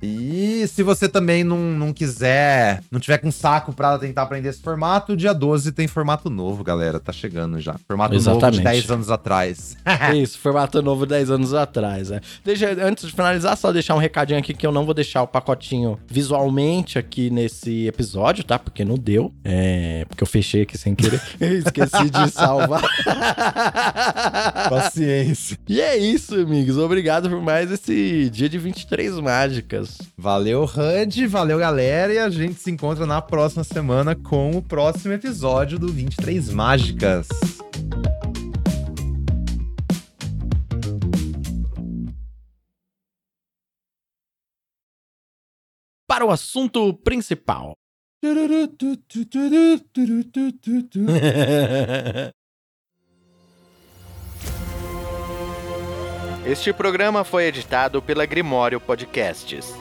E se você também não, não quiser, não tiver com saco para tentar aprender esse formato, dia 12 tem formato novo, galera. Tá chegando já. Formato Exatamente. novo de 10 anos atrás. *laughs* Isso, formato novo 10 anos atrás. É. Deixa, antes de finalizar, finalizar, só deixar um recadinho aqui que eu não vou deixar o pacotinho visualmente aqui nesse episódio, tá? Porque não deu. É. Porque eu fechei aqui sem querer. *laughs* Esqueci de salvar. *laughs* Paciência. E é isso, amigos. Obrigado por mais esse dia de 23 mágicas. Valeu, HUD. Valeu, galera. E a gente se encontra na próxima semana com o próximo episódio do 23 Mágicas. Para o assunto principal. Este programa foi editado pela Grimório Podcasts.